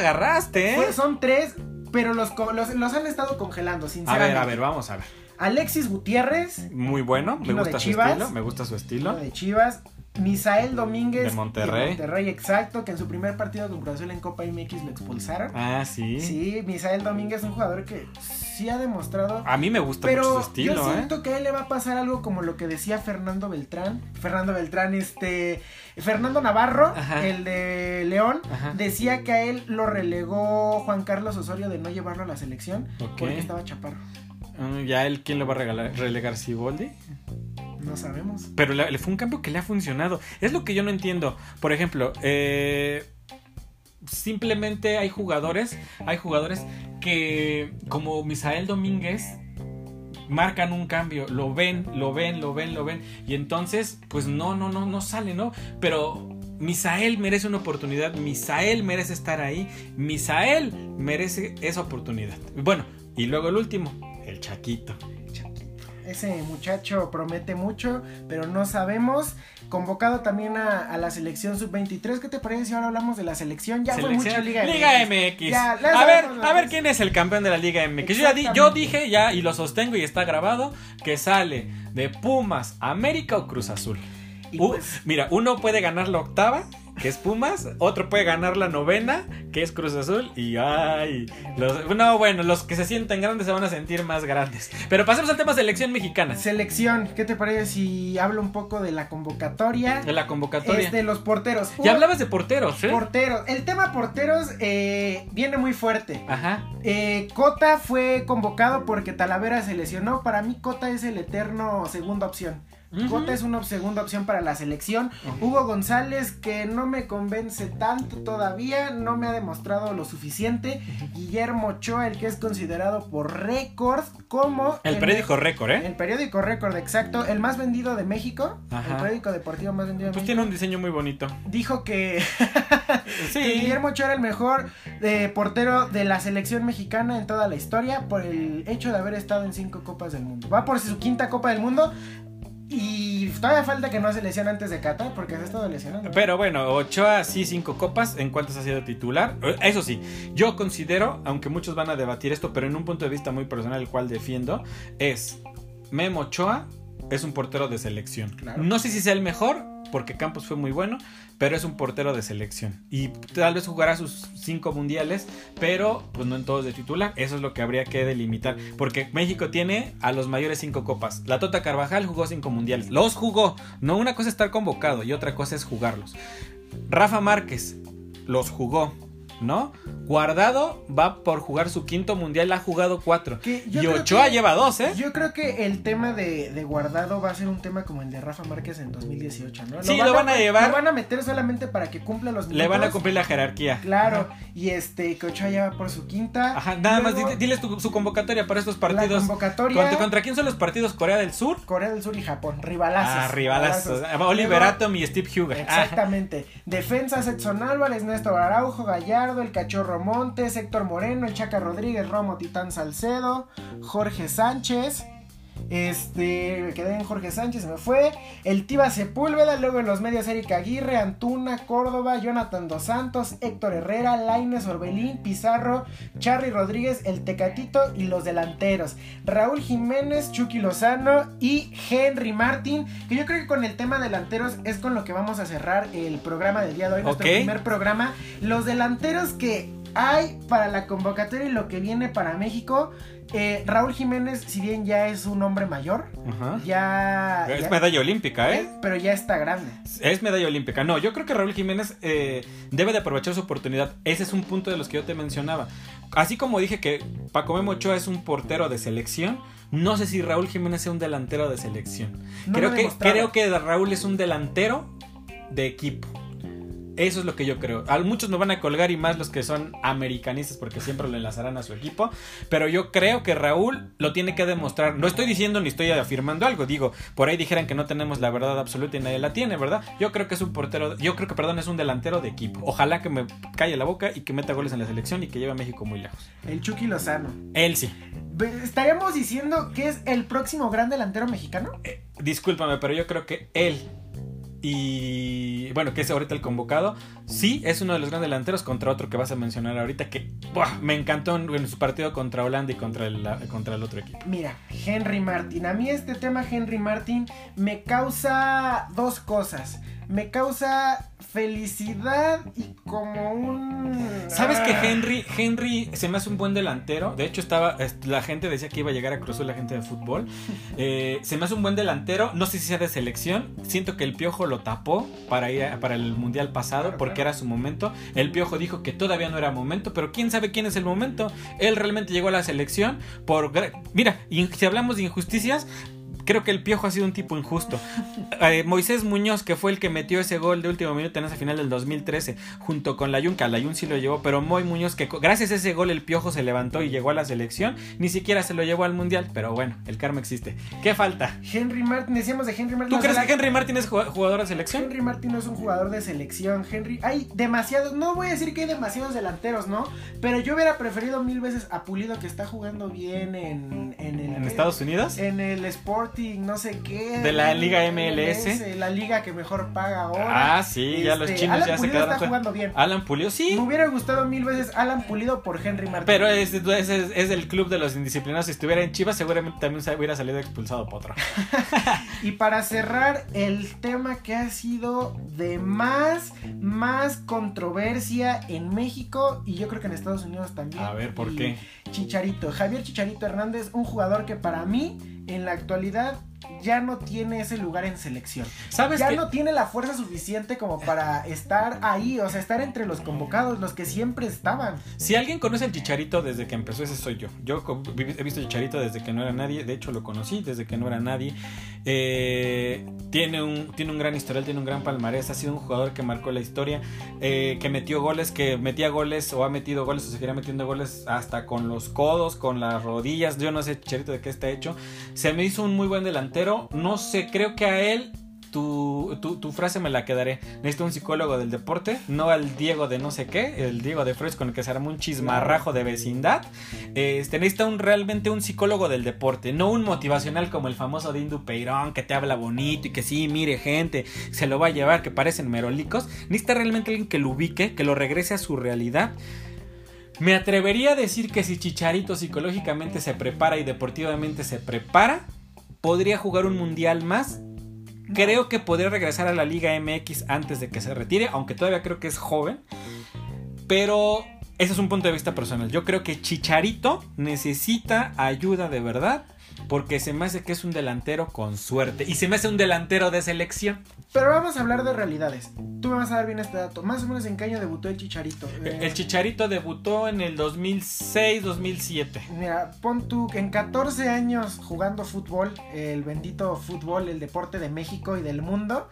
¿eh? Son tres, pero los, los, los han estado congelando, A sinceramente. ver, a ver, vamos a ver. Alexis Gutiérrez, Muy bueno, me gusta su estilo, me gusta su estilo. de Chivas. Misael Domínguez De Monterrey. Monterrey, exacto, que en su primer partido con Cruz Azul en Copa MX lo expulsaron. Ah, sí. Sí, Misael Domínguez es un jugador que sí ha demostrado A mí me gusta mucho su estilo, yo ¿eh? siento que a él le va a pasar algo como lo que decía Fernando Beltrán. Fernando Beltrán, este. Fernando Navarro, Ajá. el de León, Ajá. decía que a él lo relegó Juan Carlos Osorio de no llevarlo a la selección Ok. porque estaba chaparro. Mm, ¿Ya él quién lo va a regalar, relegar? ¿Siboldi? No sabemos. Pero le fue un cambio que le ha funcionado. Es lo que yo no entiendo. Por ejemplo, eh, simplemente hay jugadores, hay jugadores que, como Misael Domínguez, marcan un cambio, lo ven, lo ven, lo ven, lo ven, y entonces, pues no, no, no, no sale, ¿no? Pero Misael merece una oportunidad, Misael merece estar ahí, Misael merece esa oportunidad. Bueno, y luego el último, el Chaquito. Ese muchacho promete mucho, pero no sabemos. Convocado también a, a la selección sub-23. ¿Qué te parece si ahora hablamos de la selección? Ya fue Selección- mucha Liga, Liga MX. Ya a ver, a ver quién es el campeón de la Liga MX. Yo, ya di- yo Exactamente. dije ya y lo sostengo y está grabado que sale de Pumas, América o Cruz Azul. Uh, pues- mira, uno puede ganar la octava, que es Pumas, otro puede ganar la novena, que es Cruz Azul, y ay, los, no, bueno, los que se sienten grandes se van a sentir más grandes. Pero pasemos al tema selección mexicana, Selección, ¿qué te parece si hablo un poco de la convocatoria? de la convocatoria. Este, los porteros. Ya hablabas de porteros, ¿eh? Porteros. El tema porteros eh, viene muy fuerte. Ajá. Eh, Cota fue convocado porque Talavera se lesionó. Para mí Cota es el eterno segunda opción. Ujú. Cota es una segunda opción para la selección. Hugo González, que no me convence tanto todavía, no me ha demostrado lo suficiente. Guillermo Ochoa, el que es considerado por récord como El periódico récord, ¿eh? El periódico récord, exacto. El más vendido de México. Ajá. El periódico deportivo más vendido de Pues México. tiene un diseño muy bonito. Dijo que, Sí. que Guillermo Ochoa era el mejor eh, portero de la selección mexicana en toda la historia por el hecho de haber estado en cinco copas del mundo. Va por su quinta copa del mundo y todavía falta que no se lesione antes de Qatar porque se ha estado lesionando. Pero bueno, Ochoa sí cinco copas. ¿En cuántas ha sido titular? Eso sí, yo considero, aunque muchos van a debatir esto, pero en un punto de vista muy personal, el cual defiendo, es Memo Ochoa es un portero de selección. Claro. No sé si sea el mejor, porque Campos fue muy bueno, pero es un portero de selección. Y tal vez jugará sus cinco mundiales, pero pues no en todos de titular. Eso es lo que habría que delimitar. Porque México tiene a los mayores cinco copas. La Tota Carvajal jugó cinco mundiales. Los jugó. No una cosa es estar convocado y otra cosa es jugarlos. Rafa Márquez los jugó. ¿No? Guardado va por jugar su quinto mundial, ha jugado cuatro. Y Ochoa que- lleva dos, ¿eh? Yo creo que el tema de, de guardado va a ser un tema como el de Rafa Márquez en 2018, ¿no? Sí, lo van a llevar. Lo van a meter solamente para que cumpla los Le van a minutos. cumplir la jerarquía. Claro, y este, que Ochoa ya va por su quinta. Ajá, nada más Luego, diles tu- su convocatoria para estos La partidos. convocatoria. ¿Contra, contra quién son los partidos? ¿Corea del Sur? Corea del Sur y Japón, rivalazos. Ah, rivalazos. rivalazos. Oliver Atom y Steve Huger. Exactamente. Defensas Edson Álvarez, Néstor Araujo, Gallardo, el Cachorro Montes, Héctor Moreno, el Chaca Rodríguez, Romo Titán Salcedo, Jorge Sánchez. Este, me quedé en Jorge Sánchez, se me fue. El Tiba Sepúlveda, luego en los medios Erika Aguirre, Antuna, Córdoba, Jonathan Dos Santos, Héctor Herrera, Laines Orbelín, Pizarro, Charly Rodríguez, el Tecatito y los delanteros. Raúl Jiménez, Chucky Lozano y Henry Martin. Que yo creo que con el tema delanteros es con lo que vamos a cerrar el programa del día de hoy, nuestro primer programa. Los delanteros que hay para la convocatoria y lo que viene para México. Eh, Raúl Jiménez, si bien ya es un hombre mayor, Ajá. ya. Es ya- medalla olímpica, ¿eh? Pero ya está grande. Es medalla olímpica. No, yo creo que Raúl Jiménez eh, debe de aprovechar su oportunidad. Ese es un punto de los que yo te mencionaba. Así como dije que Paco Memo Ochoa es un portero de selección, no sé si Raúl Jiménez sea un delantero de selección. No que, creo que Raúl es un delantero de equipo. Eso es lo que yo creo. A muchos me van a colgar y más los que son americanistas porque siempre lo enlazarán a su equipo. Pero yo creo que Raúl lo tiene que demostrar. No estoy diciendo ni estoy afirmando algo. Digo, por ahí dijeran que no tenemos la verdad absoluta y nadie la tiene, ¿verdad? Yo creo que es un portero. Yo creo que, perdón, es un delantero de equipo. Ojalá que me calle la boca y que meta goles en la selección y que lleve a México muy lejos. El Chucky Lozano. Él sí. ¿Estaríamos diciendo que es el próximo gran delantero mexicano? Discúlpame, pero yo creo que él y bueno, que es ahorita el convocado, sí es uno de los grandes delanteros contra otro que vas a mencionar ahorita que me encantó en, en su partido contra Holanda y contra el, contra el otro equipo. Mira, Henry Martin. A mí este tema Henry Martin me causa dos cosas. Me causa felicidad y como un... ¿Sabes que Ah. Henry, Henry se me hace un buen delantero? De hecho, estaba, est- la gente decía que iba a llegar a Cruz la gente de fútbol. Eh, se me hace un buen delantero. No sé si sea de selección. Siento que el Piojo lo tapó para ir a- para el mundial pasado Claro, porque claro. era su momento. El Piojo dijo que todavía no era momento, pero quién sabe quién es el momento. Él realmente llegó a la selección por. Mira, si hablamos de injusticias. Creo que el Piojo ha sido un tipo injusto. Eh, Moisés Muñoz, que fue el que metió ese gol de último minuto en esa final del 2013, junto con Layun, que a Layun sí lo llevó, pero Moy Muñoz, que gracias a ese gol el Piojo se levantó y llegó a la selección, ni siquiera se lo llevó al Mundial, pero bueno, el karma existe. ¿Qué falta? Henry Martin, decíamos de Henry Martin. ¿Tú crees la- que Henry Martin es jugador de selección? Henry Martin no es un jugador de selección. Henry, hay demasiados, no voy a decir que hay demasiados delanteros, ¿no? Pero yo hubiera preferido mil veces a Pulido que está jugando bien en, en el ¿En Estados Unidos? en el Sporting, no sé qué. De la Liga MLS. La liga que mejor paga ahora. Ah, sí, ya los Este, chinos Alan ya se quedaron. está jugando bien. Alan Pulido, sí. Me hubiera gustado mil veces Alan Pulido por Henry Martin. Pero es, es, es- es el club de los indisciplinados. Si estuviera en Chivas, seguramente también se hubiera salido expulsado Potro. Y para cerrar el tema que ha sido de más, más controversia en México y yo creo que en Estados Unidos también. A ver, ¿por Y qué? Chicharito, Javier Chicharito Hernández, un jugador que para mí en la actualidad ya no tiene ese lugar en selección. ¿Sabes Ya no tiene la fuerza suficiente como para estar ahí, o sea, estar entre los convocados, los que siempre estaban. Si alguien conoce al Chicharito desde que empezó, ese soy yo. Yo he visto Chicharito desde que no era nadie. De hecho, lo conocí desde que no era nadie. Eh, tiene, un, tiene un gran historial, tiene un gran palmarés. Ha sido un jugador que marcó la historia. eh, que metió goles, que metía goles o ha metido goles o seguirá metiendo goles hasta con los codos, con las rodillas. Yo no sé, Chicharito, de qué está hecho. Se me hizo un muy buen delantero. No sé, creo que a él tu, tu, tu frase me la quedaré. Necesito un psicólogo del deporte, no al Diego de no sé qué, el Diego de Freud con el que se armó un chismarrajo de vecindad. Este, necesita un, realmente un psicólogo del deporte, no un motivacional como el famoso Dindu Peirón que te habla bonito y que sí, mire gente, se lo va a llevar, que parecen merolicos. Necesita realmente alguien que lo ubique, que lo regrese a su realidad. Me atrevería a decir que si Chicharito psicológicamente se prepara y deportivamente se prepara, podría jugar un mundial más Creo que podría regresar a la Liga MX antes de que se retire, aunque todavía creo que es joven. Pero ese es un punto de vista personal. Yo creo que Chicharito necesita ayuda de verdad. Porque se me hace que es un delantero con suerte. Y se me hace un delantero de selección. Pero vamos a hablar de realidades. Tú me vas a dar bien este dato. Más o menos en qué año debutó el Chicharito. Eh, El Chicharito debutó en el 2006-2007. Mira, pon tú que en 14 años jugando fútbol, el bendito fútbol, el deporte de México y del mundo,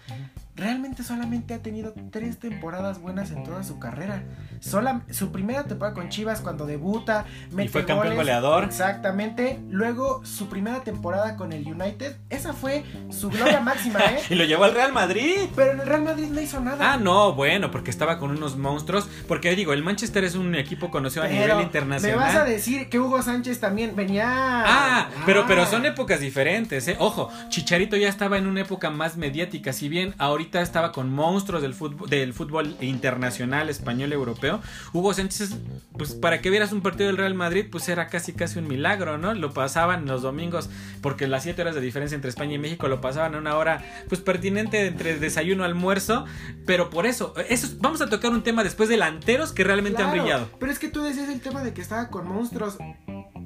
realmente solamente ha tenido tres temporadas buenas en toda su carrera. Sola, su primera temporada con Chivas cuando debuta, y fue campeón goleador. Exactamente. Luego su primera temporada con el United, esa fue su gloria máxima, ¿eh? y lo llevó al Real Madrid. Pero en el Real Madrid no hizo nada. Ah, no, bueno, porque estaba con unos monstruos. Porque digo, el Manchester es un equipo conocido a nivel internacional. Me vas a decir que Hugo Sánchez también venía. Ah, pero, pero son épocas diferentes, ¿eh? Ojo, Chicharito ya estaba en una época más mediática. Si bien ahorita estaba con monstruos del fútbol, del fútbol internacional, español, europeo. Hugo Sánchez, pues para que vieras un partido del Real Madrid, pues era casi casi un milagro, ¿no? Lo pasaban los domingos, porque las 7 horas de diferencia entre España y México lo pasaban a una hora, pues pertinente entre desayuno almuerzo. Pero por eso, eso vamos a tocar un tema después delanteros que realmente han brillado. Pero es que tú decías el tema de que estaba con monstruos.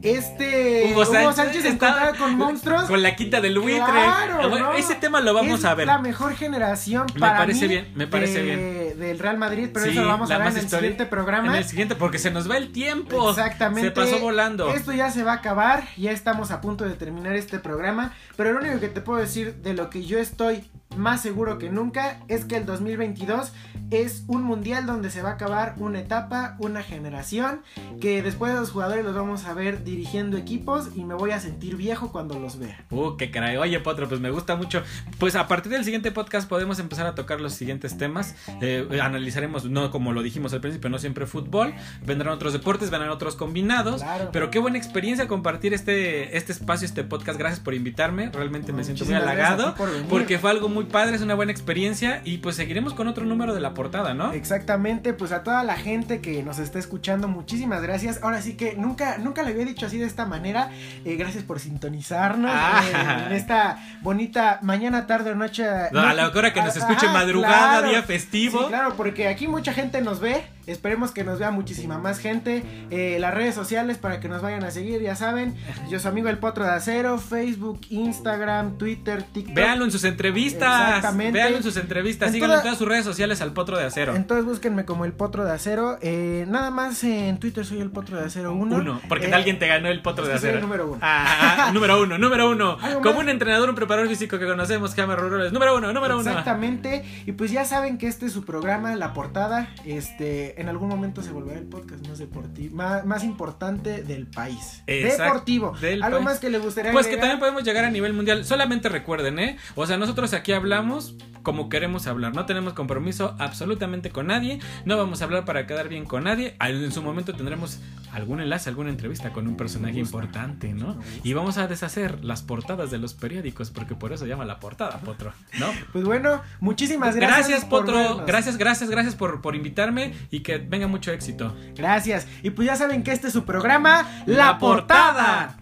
Este Hugo Sánchez, estaba con monstruos. Con la quinta del buitre. Claro, Ese tema lo vamos a ver. La mejor generación para me parece bien, me parece bien. Del Real Madrid, pero eso lo vamos a ver en el siguiente programa. En el siguiente, porque se nos va el tiempo. Exactamente. Se pasó volando. Esto ya se va a acabar, ya estamos a punto de terminar este programa, pero lo único que te puedo decir de lo que yo estoy más seguro que nunca es que el 2022 es un mundial donde se va a acabar una etapa, una generación, que después de los jugadores los vamos a ver dirigiendo equipos y me voy a sentir viejo cuando los vea. Uh, qué caray. Oye, Potro, pues me gusta mucho. Pues a partir del siguiente podcast podemos empezar a tocar los siguientes temas. Eh, analizaremos, no como lo dijimos al principio, no siempre fútbol. Vendrán otros deportes, vendrán otros combinados. Pero qué buena experiencia compartir este, este espacio, este podcast. Gracias por invitarme. Realmente me siento muy halagado. Porque fue algo muy padre, es una buena experiencia. Y pues seguiremos con otro número de la portada, ¿no? Exactamente, pues a toda la gente que nos está escuchando, muchísimas gracias. Ahora sí que nunca, nunca le había dicho así de esta manera. Eh, gracias por sintonizarnos ah. eh, en esta bonita mañana, tarde o noche. a la hora que nos escuche madrugada, día festivo. Sí, claro, porque aquí mucha gente nos ve. Esperemos que nos vea muchísima más gente. Eh, las redes sociales para que nos vayan a seguir, ya saben. Yo soy amigo El Potro de Acero, Facebook, Instagram, Twitter, TikTok. Véanlo en sus entrevistas. Exactamente. En sus entrevistas. Síganlo en todas sus redes sociales al Potro de Acero. Entonces búsquenme como El Potro de Acero. Eh, nada más en Twitter soy El Potro de Acero 1. Uno, porque eh, alguien te ganó El Potro de Acero. número uno. Ah, número uno, número uno. Como un entrenador, un preparador físico que conocemos, que llama Número uno, número uno. Exactamente. Y pues ya saben que este es su programa, La Portada. Este, en algún momento se volverá el podcast más deportivo, más, importante del país. deportivo. Algo más que le gustaría Pues que también podemos llegar a nivel mundial. Solamente recuerden, ¿eh? O sea, nosotros aquí hablamos como queremos hablar. No tenemos compromiso absolutamente con nadie. No vamos a hablar para quedar bien con nadie. En su momento tendremos algún enlace, alguna entrevista con un personaje importante, ¿no? Y vamos a deshacer las portadas de los periódicos, porque por eso llama la portada, Potro, ¿no? Pues bueno, muchísimas gracias. Gracias, Potro. Gracias, gracias, gracias por, por invitarme y que venga mucho éxito. Gracias. Y pues ya saben que este es su programa, La, portada.